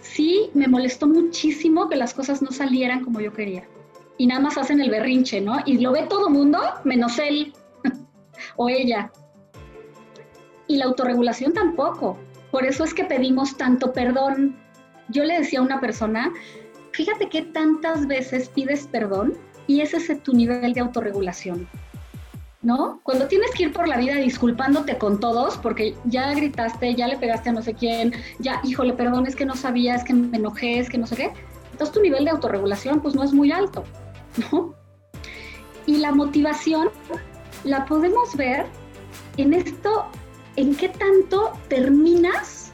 sí me molestó muchísimo que las cosas no salieran como yo quería. Y nada más hacen el berrinche, ¿no? Y lo ve todo mundo, menos él o ella. Y la autorregulación tampoco. Por eso es que pedimos tanto perdón. Yo le decía a una persona, fíjate que tantas veces pides perdón y ese es tu nivel de autorregulación. ¿No? Cuando tienes que ir por la vida disculpándote con todos, porque ya gritaste, ya le pegaste a no sé quién, ya, híjole, perdón, es que no sabía, es que me enojé, es que no sé qué, entonces tu nivel de autorregulación pues no es muy alto, ¿no? Y la motivación la podemos ver en esto, en qué tanto terminas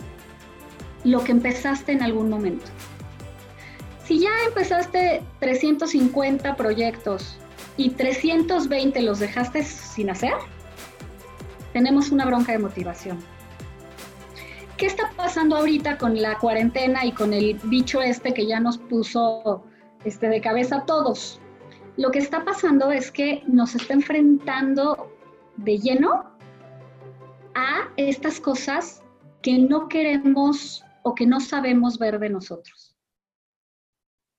lo que empezaste en algún momento. Si ya empezaste 350 proyectos y 320 los dejaste sin hacer, tenemos una bronca de motivación. ¿Qué está pasando ahorita con la cuarentena y con el bicho este que ya nos puso este, de cabeza a todos? Lo que está pasando es que nos está enfrentando de lleno a estas cosas que no queremos o que no sabemos ver de nosotros.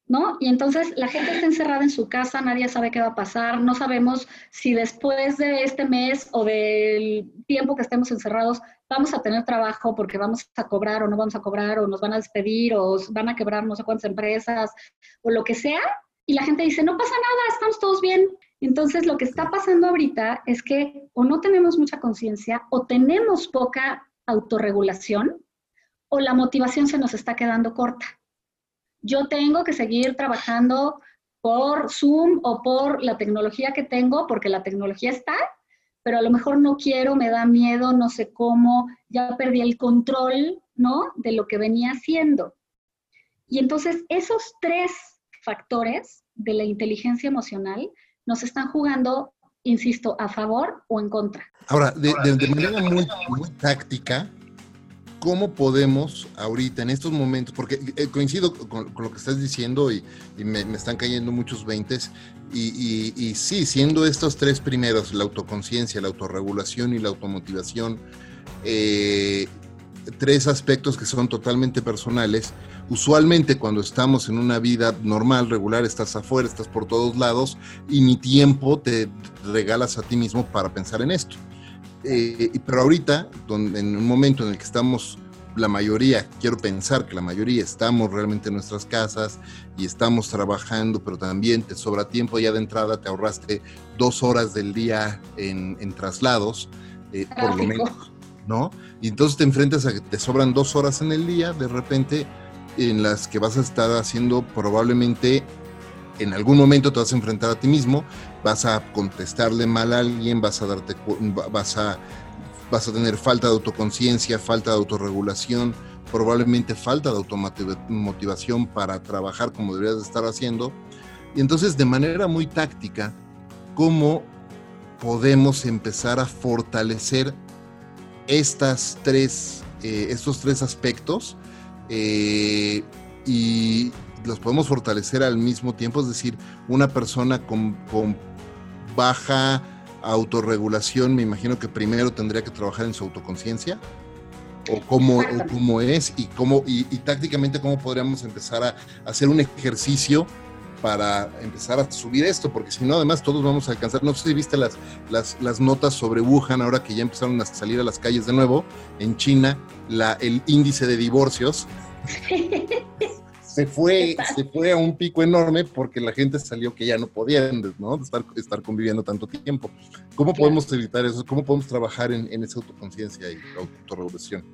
¿No? Y entonces la gente está encerrada en su casa, nadie sabe qué va a pasar, no sabemos si después de este mes o del tiempo que estemos encerrados vamos a tener trabajo porque vamos a cobrar o no vamos a cobrar o nos van a despedir o van a quebrar no sé cuántas empresas o lo que sea. Y la gente dice, no pasa nada, estamos todos bien. Entonces lo que está pasando ahorita es que o no tenemos mucha conciencia o tenemos poca autorregulación o la motivación se nos está quedando corta yo tengo que seguir trabajando por Zoom o por la tecnología que tengo, porque la tecnología está, pero a lo mejor no quiero, me da miedo, no sé cómo, ya perdí el control, ¿no? De lo que venía haciendo. Y entonces esos tres factores de la inteligencia emocional nos están jugando, insisto, a favor o en contra. Ahora, de, manera muy, muy táctica, ¿cómo podemos ahorita, en estos momentos, porque eh, coincido con, lo que estás diciendo y, me, están cayendo muchos veintes, y, sí, siendo estos tres primeros, la autoconciencia, la autorregulación y la automotivación, eh, tres aspectos que son totalmente personales, usualmente cuando estamos en una vida normal, regular, estás afuera, estás por todos lados y ni tiempo te regalas a ti mismo para pensar en esto. Eh, pero ahorita, en un momento en el que estamos, la mayoría, quiero pensar que la mayoría estamos realmente en nuestras casas y estamos trabajando, pero también te sobra tiempo ya de entrada, te ahorraste dos horas del día en, traslados, eh, por lo menos, ¿no? Y entonces te enfrentas a que te sobran dos horas en el día, de repente, en las que vas a estar haciendo probablemente en algún momento te vas a enfrentar a ti mismo, vas a contestarle mal a alguien, vas a darte vas a vas a tener falta de autoconciencia, falta de autorregulación, probablemente falta de automotivación para trabajar como deberías de estar haciendo. Y entonces de manera muy táctica, ¿cómo podemos empezar a fortalecer estas tres, eh, estos tres aspectos? Eh, y los podemos fortalecer al mismo tiempo, es decir, una persona con, baja autorregulación, me imagino que primero tendría que trabajar en su autoconciencia, o cómo, cómo es, y, cómo, y, tácticamente cómo podríamos empezar a, hacer un ejercicio para empezar a subir esto, porque si no, además todos vamos a alcanzar. No sé si viste las, las, las, notas sobre Wuhan, ahora que ya empezaron a salir a las calles de nuevo, en China, la, el índice de divorcios se fue, se fue a un pico enorme porque la gente salió que ya no podían, ¿no? Estar, estar conviviendo tanto tiempo. ¿Cómo podemos evitar eso? ¿Cómo podemos trabajar en, en esa autoconciencia y autorregulación?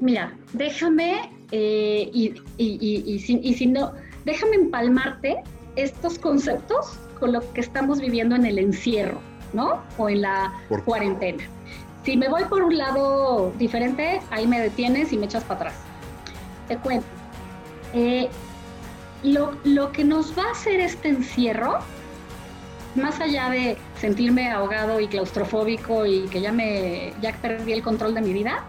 Mira, déjame, eh, y, y, y, si, y si no, déjame empalmarte estos conceptos con lo que estamos viviendo en el encierro, ¿no? O en la cuarentena. Si me voy por un lado diferente, ahí me detienes y me echas para atrás. Te cuento eh, lo, que nos va a hacer este encierro, más allá de sentirme ahogado y claustrofóbico y que ya me ya perdí el control de mi vida,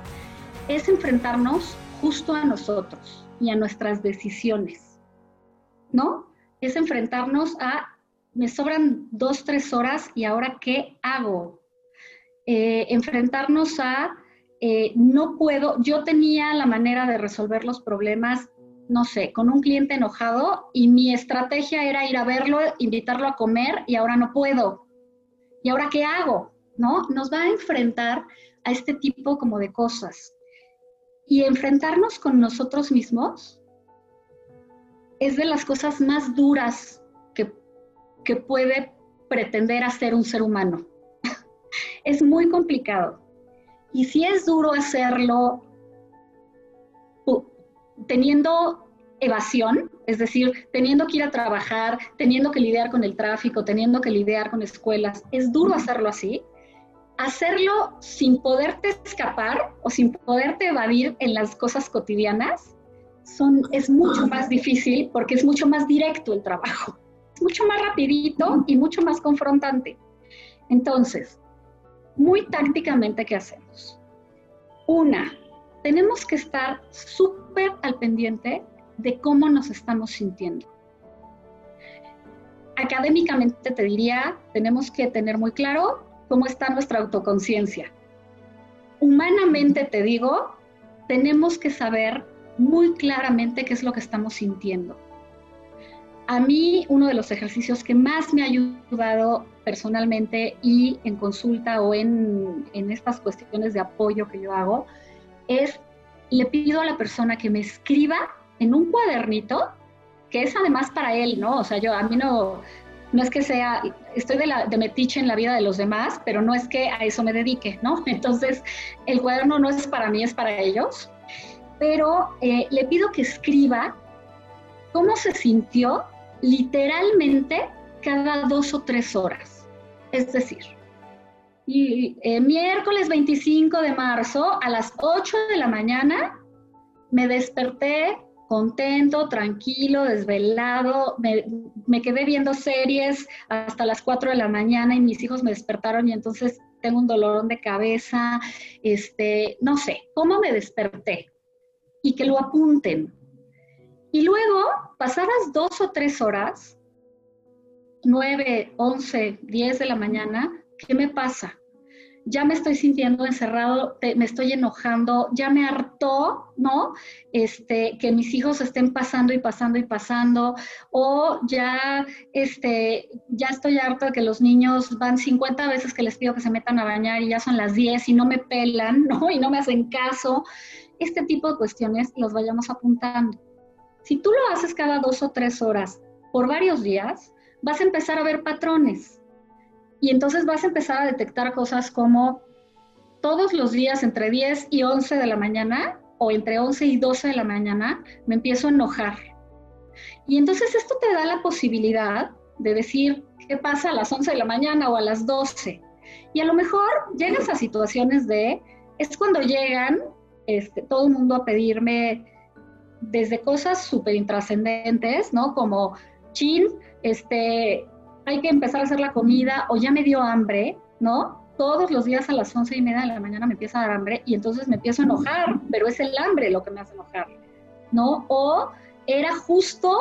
es enfrentarnos justo a nosotros y a nuestras decisiones, ¿no? Es enfrentarnos a, me sobran dos, tres horas y ahora qué hago. Eh, enfrentarnos a, eh, no puedo, yo tenía la manera de resolver los problemas no sé, con un cliente enojado y mi estrategia era ir a verlo, invitarlo a comer y ahora no puedo. ¿Y ahora qué hago? ¿No? Nos va a enfrentar a este tipo como de cosas. Y enfrentarnos con nosotros mismos es de las cosas más duras que, que puede pretender hacer un ser humano. es muy complicado. Y si es duro hacerlo teniendo evasión, es decir, teniendo que ir a trabajar, teniendo que lidiar con el tráfico, teniendo que lidiar con escuelas, es duro hacerlo así. Hacerlo sin poderte escapar o sin poderte evadir en las cosas cotidianas son, es mucho más difícil porque es mucho más directo el trabajo. Es mucho más rapidito y mucho más confrontante. Entonces, muy tácticamente, ¿qué hacemos? Una, tenemos que estar súper al pendiente de cómo nos estamos sintiendo. Académicamente te diría, tenemos que tener muy claro cómo está nuestra autoconciencia. Humanamente te digo, tenemos que saber muy claramente qué es lo que estamos sintiendo. a mí uno de los ejercicios que más me ha ayudado personalmente y en consulta o en, en estas cuestiones de apoyo que yo hago es, le pido a la persona que me escriba en un cuadernito, que es además para él, ¿no? O sea, yo a mí no, no es que sea, estoy de, la, de metiche en la vida de los demás, pero no es que a eso me dedique, ¿no? Entonces, el cuaderno no es para mí, es para ellos. Pero eh, le pido que escriba cómo se sintió literalmente cada dos o tres horas. Es decir, y, eh, miércoles 25 de marzo a las 8 de la mañana me desperté contento, tranquilo, desvelado, me, quedé viendo series hasta las 4 de la mañana y mis hijos me despertaron y entonces tengo un dolorón de cabeza, este, no sé, ¿cómo me desperté? Y que lo apunten. Y luego, pasadas dos o tres horas, 9, 11, 10 de la mañana, ¿qué me pasa? Ya me estoy sintiendo encerrado, me estoy enojando, ya me hartó, ¿no? Este, que mis hijos estén pasando y pasando y pasando, o ya, este, ya estoy harto de que los niños van 50 veces que les pido que se metan a bañar y ya son las 10 y no me pelan, ¿no? Y no me hacen caso. Este tipo de cuestiones los vayamos apuntando. Si tú lo haces cada dos o tres horas por varios días, vas a empezar a ver patrones y entonces vas a empezar a detectar cosas como todos los días entre 10 y 11 de la mañana o entre 11 y 12 de la mañana me empiezo a enojar. Y entonces esto te da la posibilidad de decir qué pasa a las 11 de la mañana o a las 12. Y a lo mejor llegas a situaciones de, es cuando llegan este, todo el mundo a pedirme desde cosas súper intrascendentes, ¿no? Como, chin, este, hay que empezar a hacer la comida o ya me dio hambre, ¿no? Todos los días a las once y media de la mañana me empieza a dar hambre y entonces me empiezo a enojar, pero es el hambre lo que me hace enojar, ¿no? O era justo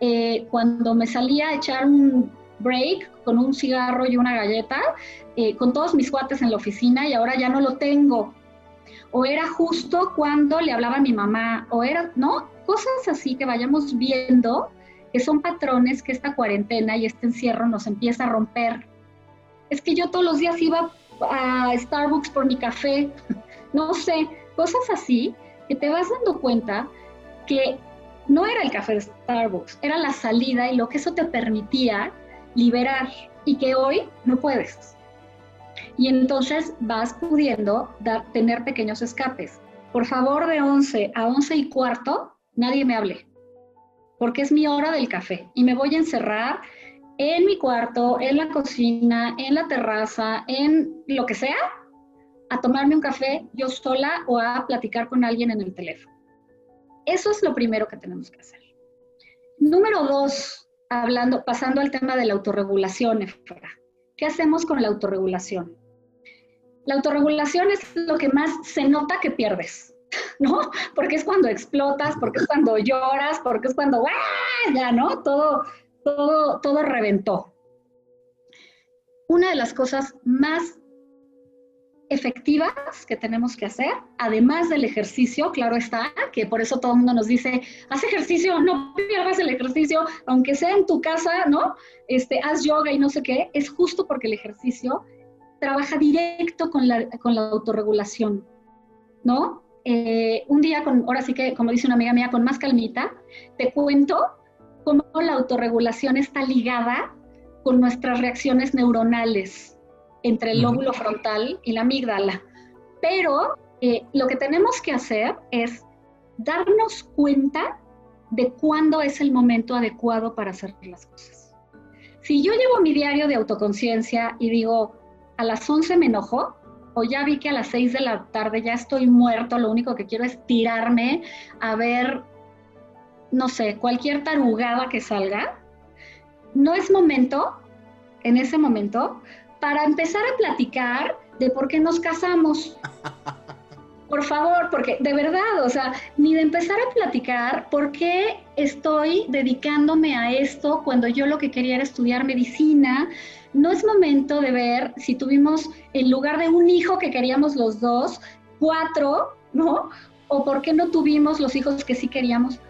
eh, cuando me salía a echar un break con un cigarro y una galleta, eh, con todos mis cuates en la oficina y ahora ya no lo tengo. O era justo cuando le hablaba a mi mamá, o era, ¿no? Cosas así que vayamos viendo que son patrones que esta cuarentena y este encierro nos empieza a romper. Es que yo todos los días iba a Starbucks por mi café, no sé, cosas así que te vas dando cuenta que no era el café de Starbucks, era la salida y lo que eso te permitía liberar y que hoy no puedes. Y entonces vas pudiendo dar, tener pequeños escapes. Por favor, de 11 a 11 y cuarto, nadie me hable porque es mi hora del café y me voy a encerrar en mi cuarto, en la cocina, en la terraza, en lo que sea, a tomarme un café yo sola o a platicar con alguien en el teléfono. Eso es lo primero que tenemos que hacer. Número dos, hablando, pasando al tema de la autorregulación, ¿Qué hacemos con la autorregulación? La autorregulación es lo que más se nota que pierdes. ¿no? Porque es cuando explotas, porque es cuando lloras, porque es cuando, ¡ah! Ya, ¿no? Todo, todo, todo reventó. Una de las cosas más efectivas que tenemos que hacer, además del ejercicio, claro está, que por eso todo el mundo nos dice, haz ejercicio, no pierdas el ejercicio, aunque sea en tu casa, ¿no? Este, haz yoga y no sé qué, es justo porque el ejercicio trabaja directo con la, con la autorregulación, ¿no? Eh, un día, con, ahora sí que, como dice una amiga mía, con más calmita, te cuento cómo la autorregulación está ligada con nuestras reacciones neuronales entre el lóbulo frontal y la amígdala. Pero eh, lo que tenemos que hacer es darnos cuenta de cuándo es el momento adecuado para hacer las cosas. Si yo llevo mi diario de autoconciencia y digo, a las 11 me enojo, o ya vi que a las 6 de la tarde ya estoy muerto, lo único que quiero es tirarme a ver, no sé, cualquier tarugada que salga, no es momento, en ese momento, para empezar a platicar de por qué nos casamos. Por favor, porque de verdad, o sea, ni de empezar a platicar por qué estoy dedicándome a esto cuando yo lo que quería era estudiar medicina, no es momento de ver si tuvimos, en lugar de un hijo que queríamos los dos, cuatro, ¿no? O por qué no tuvimos los hijos que sí queríamos.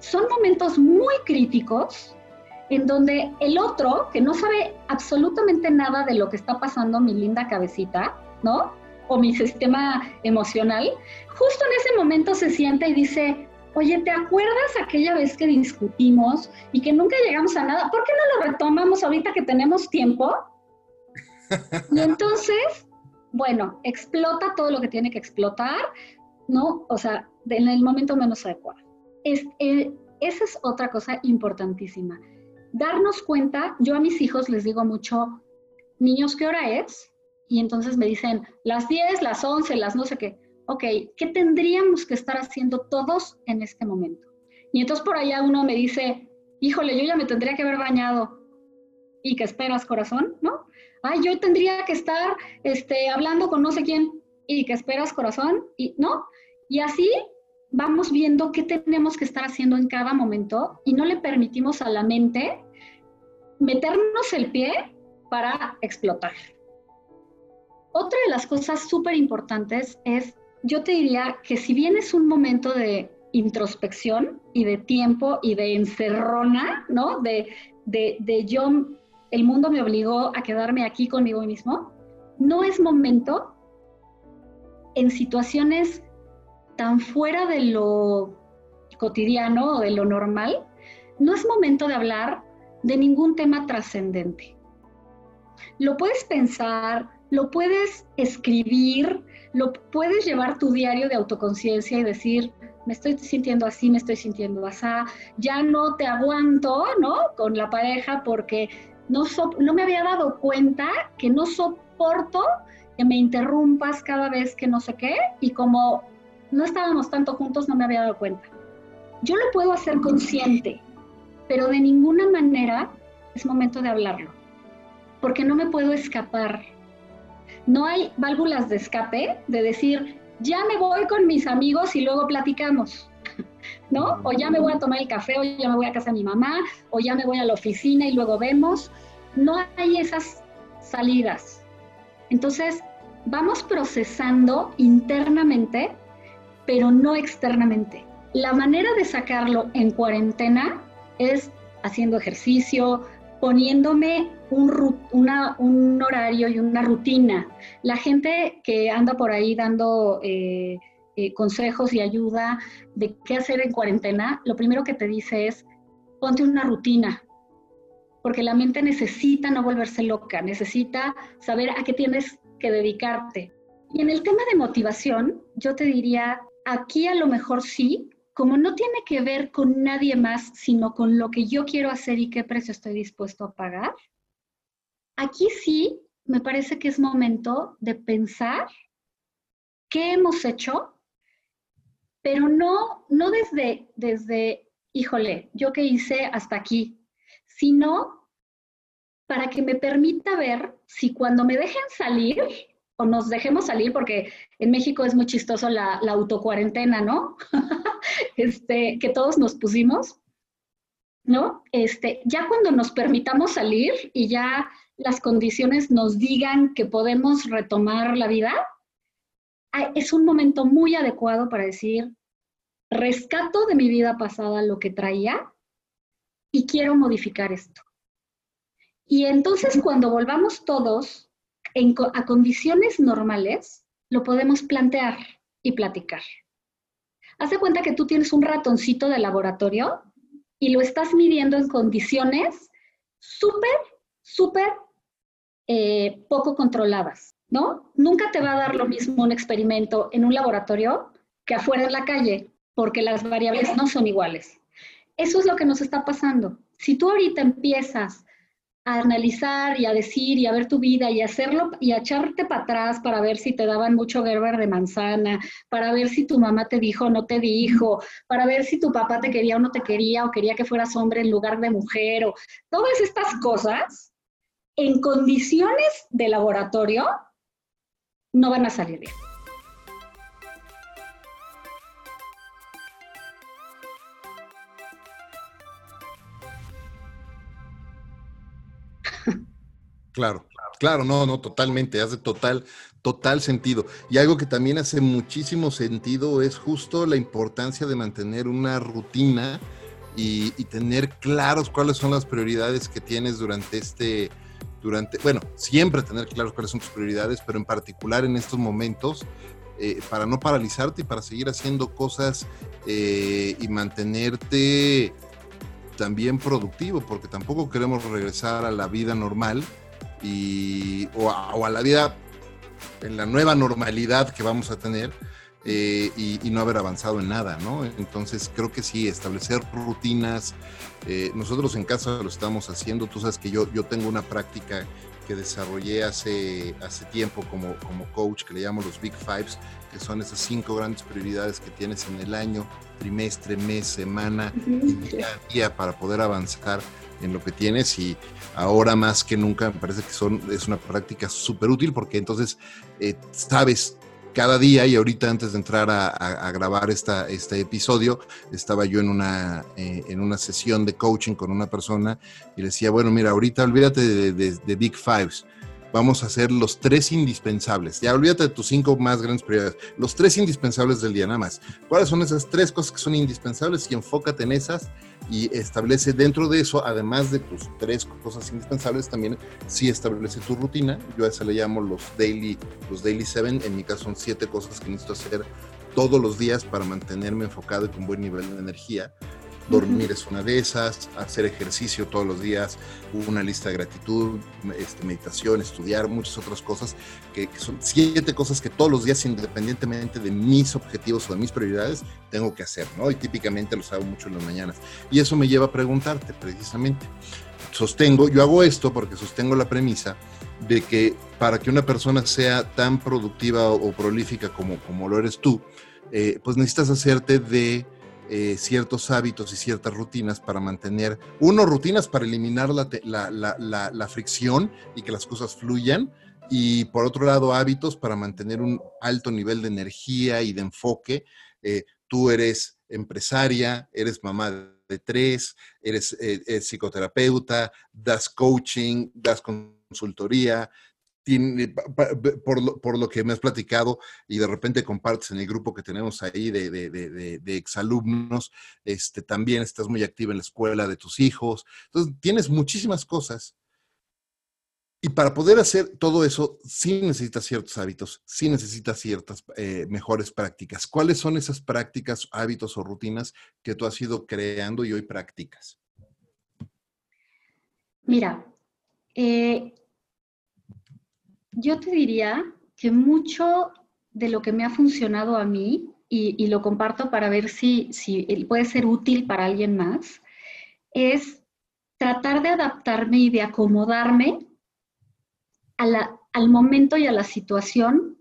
Son momentos muy críticos en donde el otro, que no sabe absolutamente nada de lo que está pasando mi linda cabecita, ¿no? O mi sistema emocional, justo en ese momento se sienta y dice, oye, ¿te acuerdas aquella vez que discutimos y que nunca llegamos a nada? ¿Por qué no lo retomamos ahorita que tenemos tiempo? Y entonces, bueno, explota todo lo que tiene que explotar, ¿no? O sea, en el momento menos adecuado. Es, eh, esa es otra cosa importantísima. Darnos cuenta, yo a mis hijos les digo mucho, niños, ¿qué hora es? Y entonces me dicen, las 10, las 11, las no sé qué. Ok, ¿qué tendríamos que estar haciendo todos en este momento? Y entonces por allá uno me dice, híjole, yo ya me tendría que haber bañado. ¿Y qué esperas, corazón? ¿No? Ay, yo tendría que estar este, hablando con no sé quién. ¿Y qué esperas, corazón? Y no. Y así vamos viendo qué tenemos que estar haciendo en cada momento y no le permitimos a la mente meternos el pie para explotar. Otra de las cosas súper importantes es, yo te diría que si bien es un momento de introspección y de tiempo y de encerrona, ¿no? De, de, de yo, el mundo me obligó a quedarme aquí conmigo mismo, no es momento en situaciones tan fuera de lo cotidiano o de lo normal, no es momento de hablar de ningún tema trascendente. Lo puedes pensar, lo puedes escribir, lo puedes llevar tu diario de autoconciencia y decir, me estoy sintiendo así, me estoy sintiendo así, ya no te aguanto, ¿no? Con la pareja porque no, no me había dado cuenta que no soporto que me interrumpas cada vez que no sé qué y como no estábamos tanto juntos, no me había dado cuenta. Yo lo puedo hacer consciente, pero de ninguna manera es momento de hablarlo, porque no me puedo escapar. No hay válvulas de escape de decir, ya me voy con mis amigos y luego platicamos, ¿no? O ya me voy a tomar el café, o ya me voy a casa de mi mamá, o ya me voy a la oficina y luego vemos. No hay esas salidas. Entonces, vamos procesando internamente pero no externamente. La manera de sacarlo en cuarentena es haciendo ejercicio, poniéndome un, horario y una rutina. La gente que anda por ahí dando eh, eh, consejos y ayuda de qué hacer en cuarentena, lo primero que te dice es, ponte una rutina, porque la mente necesita no volverse loca, necesita saber a qué tienes que dedicarte. Y en el tema de motivación, yo te diría, Aquí a lo mejor sí, como no tiene que ver con nadie más, sino con lo que yo quiero hacer y qué precio estoy dispuesto a pagar, aquí sí me parece que es momento de pensar qué hemos hecho, pero no, no desde, desde, híjole, yo qué hice hasta aquí, sino para que me permita ver si cuando me dejen salir, o nos dejemos salir, porque en México es muy chistoso la, la autocuarentena, ¿no? este, que todos nos pusimos, ¿no? Este, ya cuando nos permitamos salir y ya las condiciones nos digan que podemos retomar la vida, es un momento muy adecuado para decir, rescato de mi vida pasada lo que traía y quiero modificar esto. Y entonces cuando volvamos todos a condiciones normales, lo podemos plantear y platicar. Haz de cuenta que tú tienes un ratoncito de laboratorio y lo estás midiendo en condiciones súper, súper eh, poco controladas, ¿no? Nunca te va a dar lo mismo un experimento en un laboratorio que afuera en la calle, porque las variables no son iguales. Eso es lo que nos está pasando. Si tú ahorita empiezas a analizar y a decir y a ver tu vida y hacerlo y a echarte para atrás para ver si te daban mucho Gerber de manzana, para ver si tu mamá te dijo o no te dijo, para ver si tu papá te quería o no te quería o quería que fueras hombre en lugar de mujer o todas estas cosas en condiciones de laboratorio no van a salir bien. Claro, claro, no, no, totalmente, hace total, total sentido. Y algo que también hace muchísimo sentido es justo la importancia de mantener una rutina y, tener claros cuáles son las prioridades que tienes durante este, durante, bueno, siempre tener claros cuáles son tus prioridades, pero en particular en estos momentos, eh, para no paralizarte y para seguir haciendo cosas eh, y mantenerte también productivo, porque tampoco queremos regresar a la vida normal y, o, a, la vida en la nueva normalidad que vamos a tener. Eh, y, no haber avanzado en nada, ¿no? Entonces creo que sí, establecer rutinas. nosotros en casa lo estamos haciendo. Tú sabes que yo, yo tengo una práctica que desarrollé hace, hace tiempo como, como coach, que le llamo los Big Fives, que son esas cinco grandes prioridades que tienes en el año, trimestre, mes, semana y día a día para poder avanzar en lo que tienes y ahora más que nunca me parece que son, es una práctica súper útil porque entonces eh, sabes cada día y ahorita antes de entrar a, grabar esta, este episodio, estaba yo en una, eh, en una sesión de coaching con una persona y le decía, bueno, mira, ahorita olvídate de Big Fives vamos a hacer los tres indispensables. Ya olvídate de tus cinco más grandes prioridades. Los tres indispensables del día, nada más. ¿Cuáles son esas tres cosas que son indispensables? Y enfócate en esas y establece dentro de eso, además de tus tres cosas indispensables, también sí establece tu rutina. Yo a esa le llamo los daily, los daily seven. En mi caso son siete cosas que necesito hacer todos los días para mantenerme enfocado y con buen nivel de energía. Dormir es una de esas, hacer ejercicio todos los días, una lista de gratitud, este, meditación, estudiar, muchas otras cosas, que, son siete cosas que todos los días, independientemente de mis objetivos o de mis prioridades, tengo que hacer, ¿no? Y típicamente los hago mucho en las mañanas. Y eso me lleva a preguntarte precisamente. Sostengo, yo hago esto porque sostengo la premisa de que para que una persona sea tan productiva o, prolífica como, como lo eres tú, eh, pues necesitas hacerte de eh, ciertos hábitos y ciertas rutinas para mantener, uno, rutinas para eliminar la, fricción y que las cosas fluyan, y por otro lado, hábitos para mantener un alto nivel de energía y de enfoque. Eh, tú eres empresaria, eres mamá de tres, eres eh, psicoterapeuta, das coaching, das consultoría, por, lo, que me has platicado y de repente compartes en el grupo que tenemos ahí de, de, exalumnos, este, también estás muy activa en la escuela de tus hijos. Entonces, tienes muchísimas cosas. Y para poder hacer todo eso, sí necesitas ciertos hábitos, sí necesitas ciertas eh, mejores prácticas. ¿Cuáles son esas prácticas, hábitos o rutinas que tú has ido creando y hoy practicas? Mira, eh, yo te diría que mucho de lo que me ha funcionado a mí, y, lo comparto para ver si, puede ser útil para alguien más, es tratar de adaptarme y de acomodarme al momento y a la situación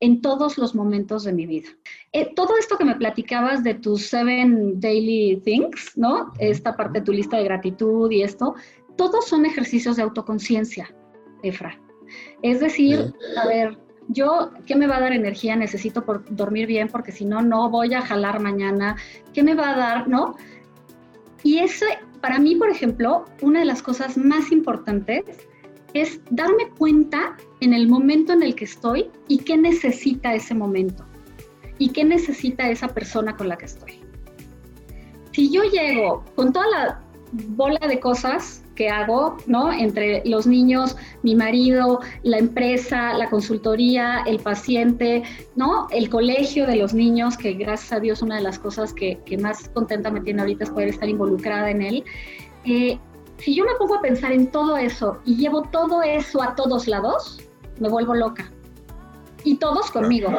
en todos los momentos de mi vida. Eh, todo esto que me platicabas de tus seven daily things, ¿no? Esta parte de tu lista de gratitud y esto, todos son ejercicios de autoconciencia, Efra. Es decir, a ver, yo, ¿qué me va a dar energía? Necesito por dormir bien porque si no, no voy a jalar mañana. ¿Qué me va a dar? ¿No? Y eso, para mí, por ejemplo, una de las cosas más importantes es darme cuenta en el momento en el que estoy y qué necesita ese momento y qué necesita esa persona con la que estoy. Si yo llego con toda la bola de cosas que hago, ¿no? Entre los niños, mi marido, la empresa, la consultoría, el paciente, ¿no? El colegio de los niños, que gracias a Dios una de las cosas que, más contenta me tiene ahorita es poder estar involucrada en él. Eh, si yo me pongo a pensar en todo eso y llevo todo eso a todos lados, me vuelvo loca. Y todos conmigo.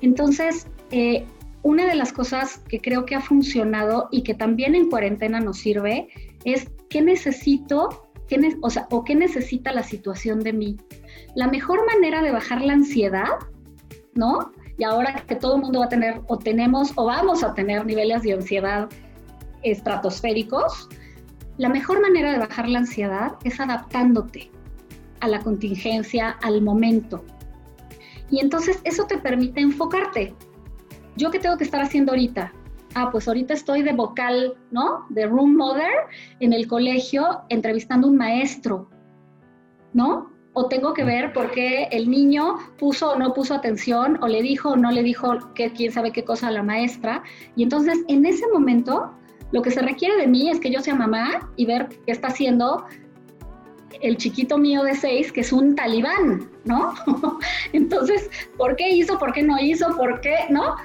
Entonces, eh, una de las cosas que creo que ha funcionado y que también en cuarentena nos sirve es qué necesito, o, sea, o qué necesita la situación de mí. La mejor manera de bajar la ansiedad, ¿no? Y ahora que todo el mundo va a tener, o tenemos, o vamos a tener niveles de ansiedad estratosféricos, la mejor manera de bajar la ansiedad es adaptándote a la contingencia, al momento. Y entonces eso te permite enfocarte. ¿Yo qué tengo que estar haciendo ahorita? Ah, pues ahorita estoy de vocal, ¿no? De room mother en el colegio entrevistando un maestro, ¿no? O tengo que ver por qué el niño puso o no puso atención, o le dijo o no le dijo que quién sabe qué cosa a la maestra. Y entonces, en ese momento, Lo que se requiere de mí es que yo sea mamá y ver qué está haciendo el chiquito mío de seis, que es un talibán, ¿no? Entonces, ¿por qué hizo? ¿Por qué no hizo? ¿Por qué? ¿No?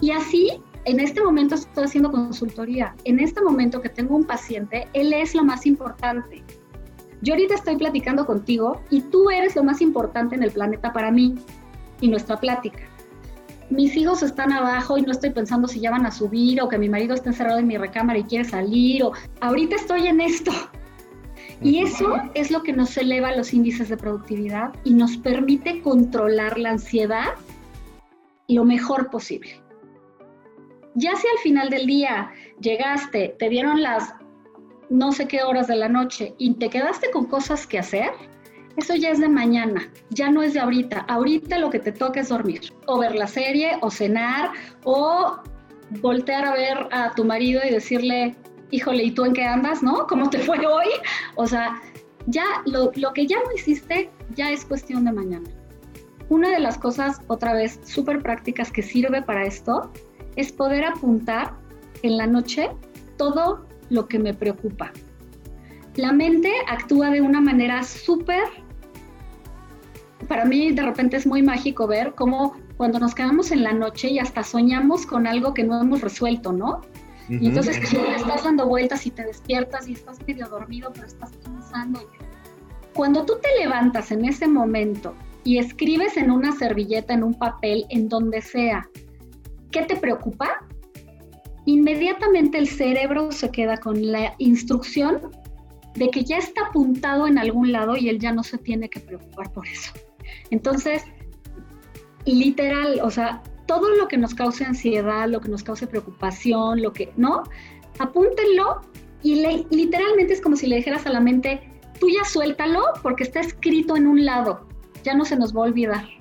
Y así, en este momento estoy haciendo consultoría. En este momento que tengo un paciente, él es lo más importante. Yo ahorita estoy platicando contigo y tú eres lo más importante en el planeta para mí y nuestra plática. Mis hijos están abajo y no estoy pensando si ya van a subir o que mi marido está encerrado en mi recámara y quiere salir o ahorita estoy en esto. Y eso es lo que nos eleva los índices de productividad y nos permite controlar la ansiedad lo mejor posible. Ya si al final del día llegaste, te dieron las no sé qué horas de la noche y te quedaste con cosas que hacer, eso ya es de mañana, ya no es de ahorita. Ahorita lo que te toca es dormir, o ver la serie, o cenar, o voltear a ver a tu marido y decirle, híjole, ¿y tú en qué andas, no? ¿Cómo te fue hoy? O sea, ya lo, lo que ya no hiciste ya es cuestión de mañana. Una de las cosas, otra vez, súper prácticas que sirve para esto es poder apuntar en la noche todo lo que me preocupa. La mente actúa de una manera súper para mí de repente es muy mágico ver cómo cuando nos quedamos en la noche y hasta soñamos con algo que no hemos resuelto, ¿no? Y entonces estás dando vueltas y te despiertas y estás medio dormido, pero estás pensando. Cuando tú te levantas en ese momento y escribes en una servilleta, en un papel, en donde sea, ¿qué te preocupa? Inmediatamente el cerebro se queda con la instrucción de que ya está apuntado en algún lado y él ya no se tiene que preocupar por eso. Entonces, literal, o sea, todo lo que nos cause ansiedad, lo que nos cause preocupación, lo que, ¿no? Apúntenlo y literalmente es como si le dijeras a la mente, tú ya suéltalo porque está escrito en un lado, ya no se nos va a olvidar.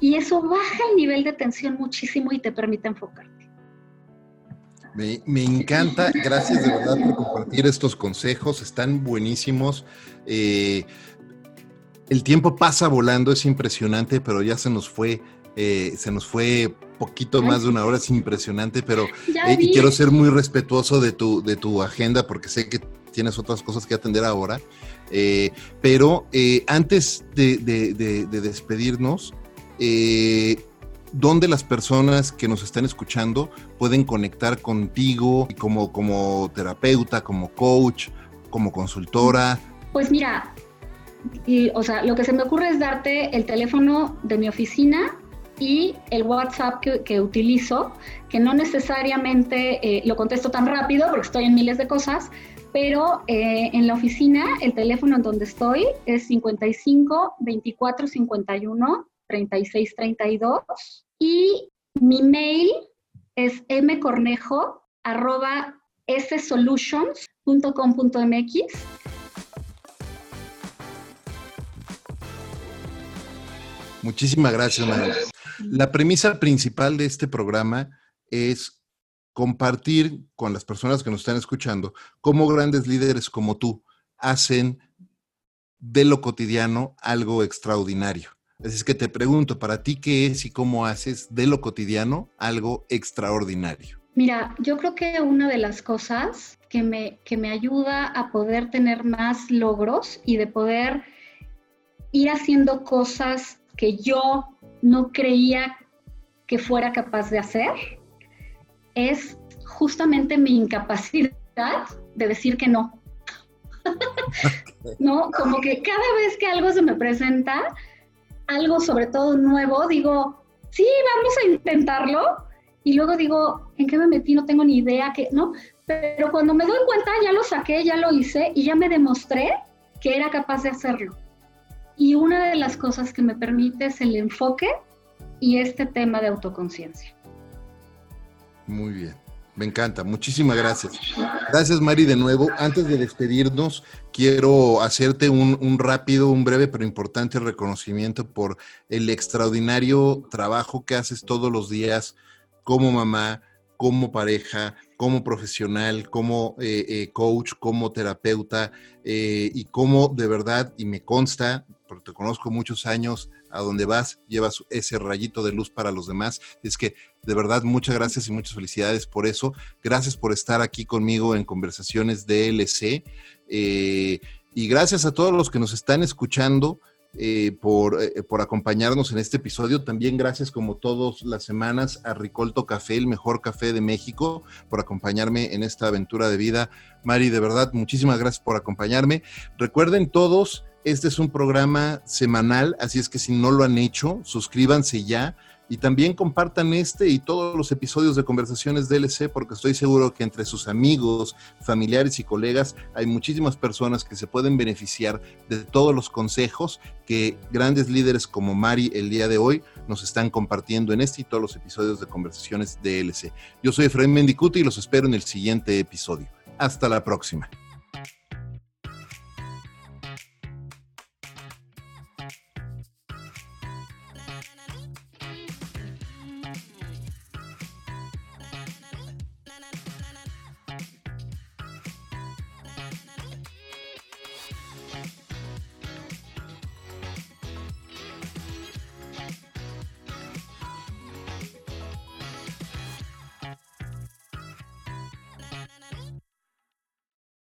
Y eso baja el nivel de tensión muchísimo y te permite enfocarte. Me, me, encanta, gracias de verdad por compartir estos consejos, están buenísimos. Eh, el tiempo pasa volando, es impresionante, pero ya se nos fue, eh, se nos fue poquito más de una hora, es impresionante, pero eh, y quiero ser muy respetuoso de tu, de tu agenda porque sé que tienes otras cosas que atender ahora. Pero antes de, despedirnos, ¿dónde las personas que nos están escuchando pueden conectar contigo como, como terapeuta, como coach, como consultora? Pues mira, o sea, lo que se me ocurre es darte el teléfono de mi oficina y el WhatsApp que, utilizo, que no necesariamente eh, lo contesto tan rápido porque estoy en miles de cosas, pero eh, en la oficina el teléfono en donde estoy es 55 24 51 36 32 y mi mail es mcornejo arroba ssolutions.com.mx Muchísimas gracias, María. La premisa principal de este programa es compartir con las personas que nos están escuchando cómo grandes líderes como tú hacen de lo cotidiano algo extraordinario. Así es que te pregunto, para ti, ¿qué es y cómo haces de lo cotidiano algo extraordinario? Mira, yo creo que una de las cosas que me, que me ayuda a poder tener más logros y de poder ir haciendo cosas que yo no creía que fuera capaz de hacer es justamente mi incapacidad de decir que no. no, como que cada vez que algo se me presenta, algo sobre todo nuevo, digo, sí, vamos a intentarlo. Y luego digo, ¿en qué me metí? No tengo ni idea, que, ¿no? Pero cuando me doy cuenta, ya lo saqué, ya lo hice y ya me demostré que era capaz de hacerlo. Y una de las cosas que me permite es el enfoque y este tema de autoconciencia. Muy bien. Me encanta, muchísimas gracias. Gracias, Mari, de nuevo. Antes de despedirnos, quiero hacerte un, rápido, un breve pero importante reconocimiento por el extraordinario trabajo que haces todos los días como mamá, como pareja, como profesional, como eh, eh, coach, como terapeuta eh, y como de verdad, y me consta, te conozco muchos años, a donde vas llevas ese rayito de luz para los demás. Es que de verdad muchas gracias y muchas felicidades por eso. Gracias por estar aquí conmigo en Conversaciones DLC. Eh, y gracias a todos los que nos están escuchando. Eh, por, eh, por, acompañarnos en este episodio. También gracias como todas las semanas a Ricolto Café, el mejor café de México, por acompañarme en esta aventura de vida. Mari, de verdad, muchísimas gracias por acompañarme. Recuerden todos, este es un programa semanal, así es que si no lo han hecho, suscríbanse ya y también compartan este y todos los episodios de Conversaciones DLC porque estoy seguro que entre sus amigos, familiares y colegas hay muchísimas personas que se pueden beneficiar de todos los consejos que grandes líderes como Mari el día de hoy nos están compartiendo en este y todos los episodios de Conversaciones DLC. Yo soy Efraín Mendicuti y los espero en el siguiente episodio. Hasta la próxima.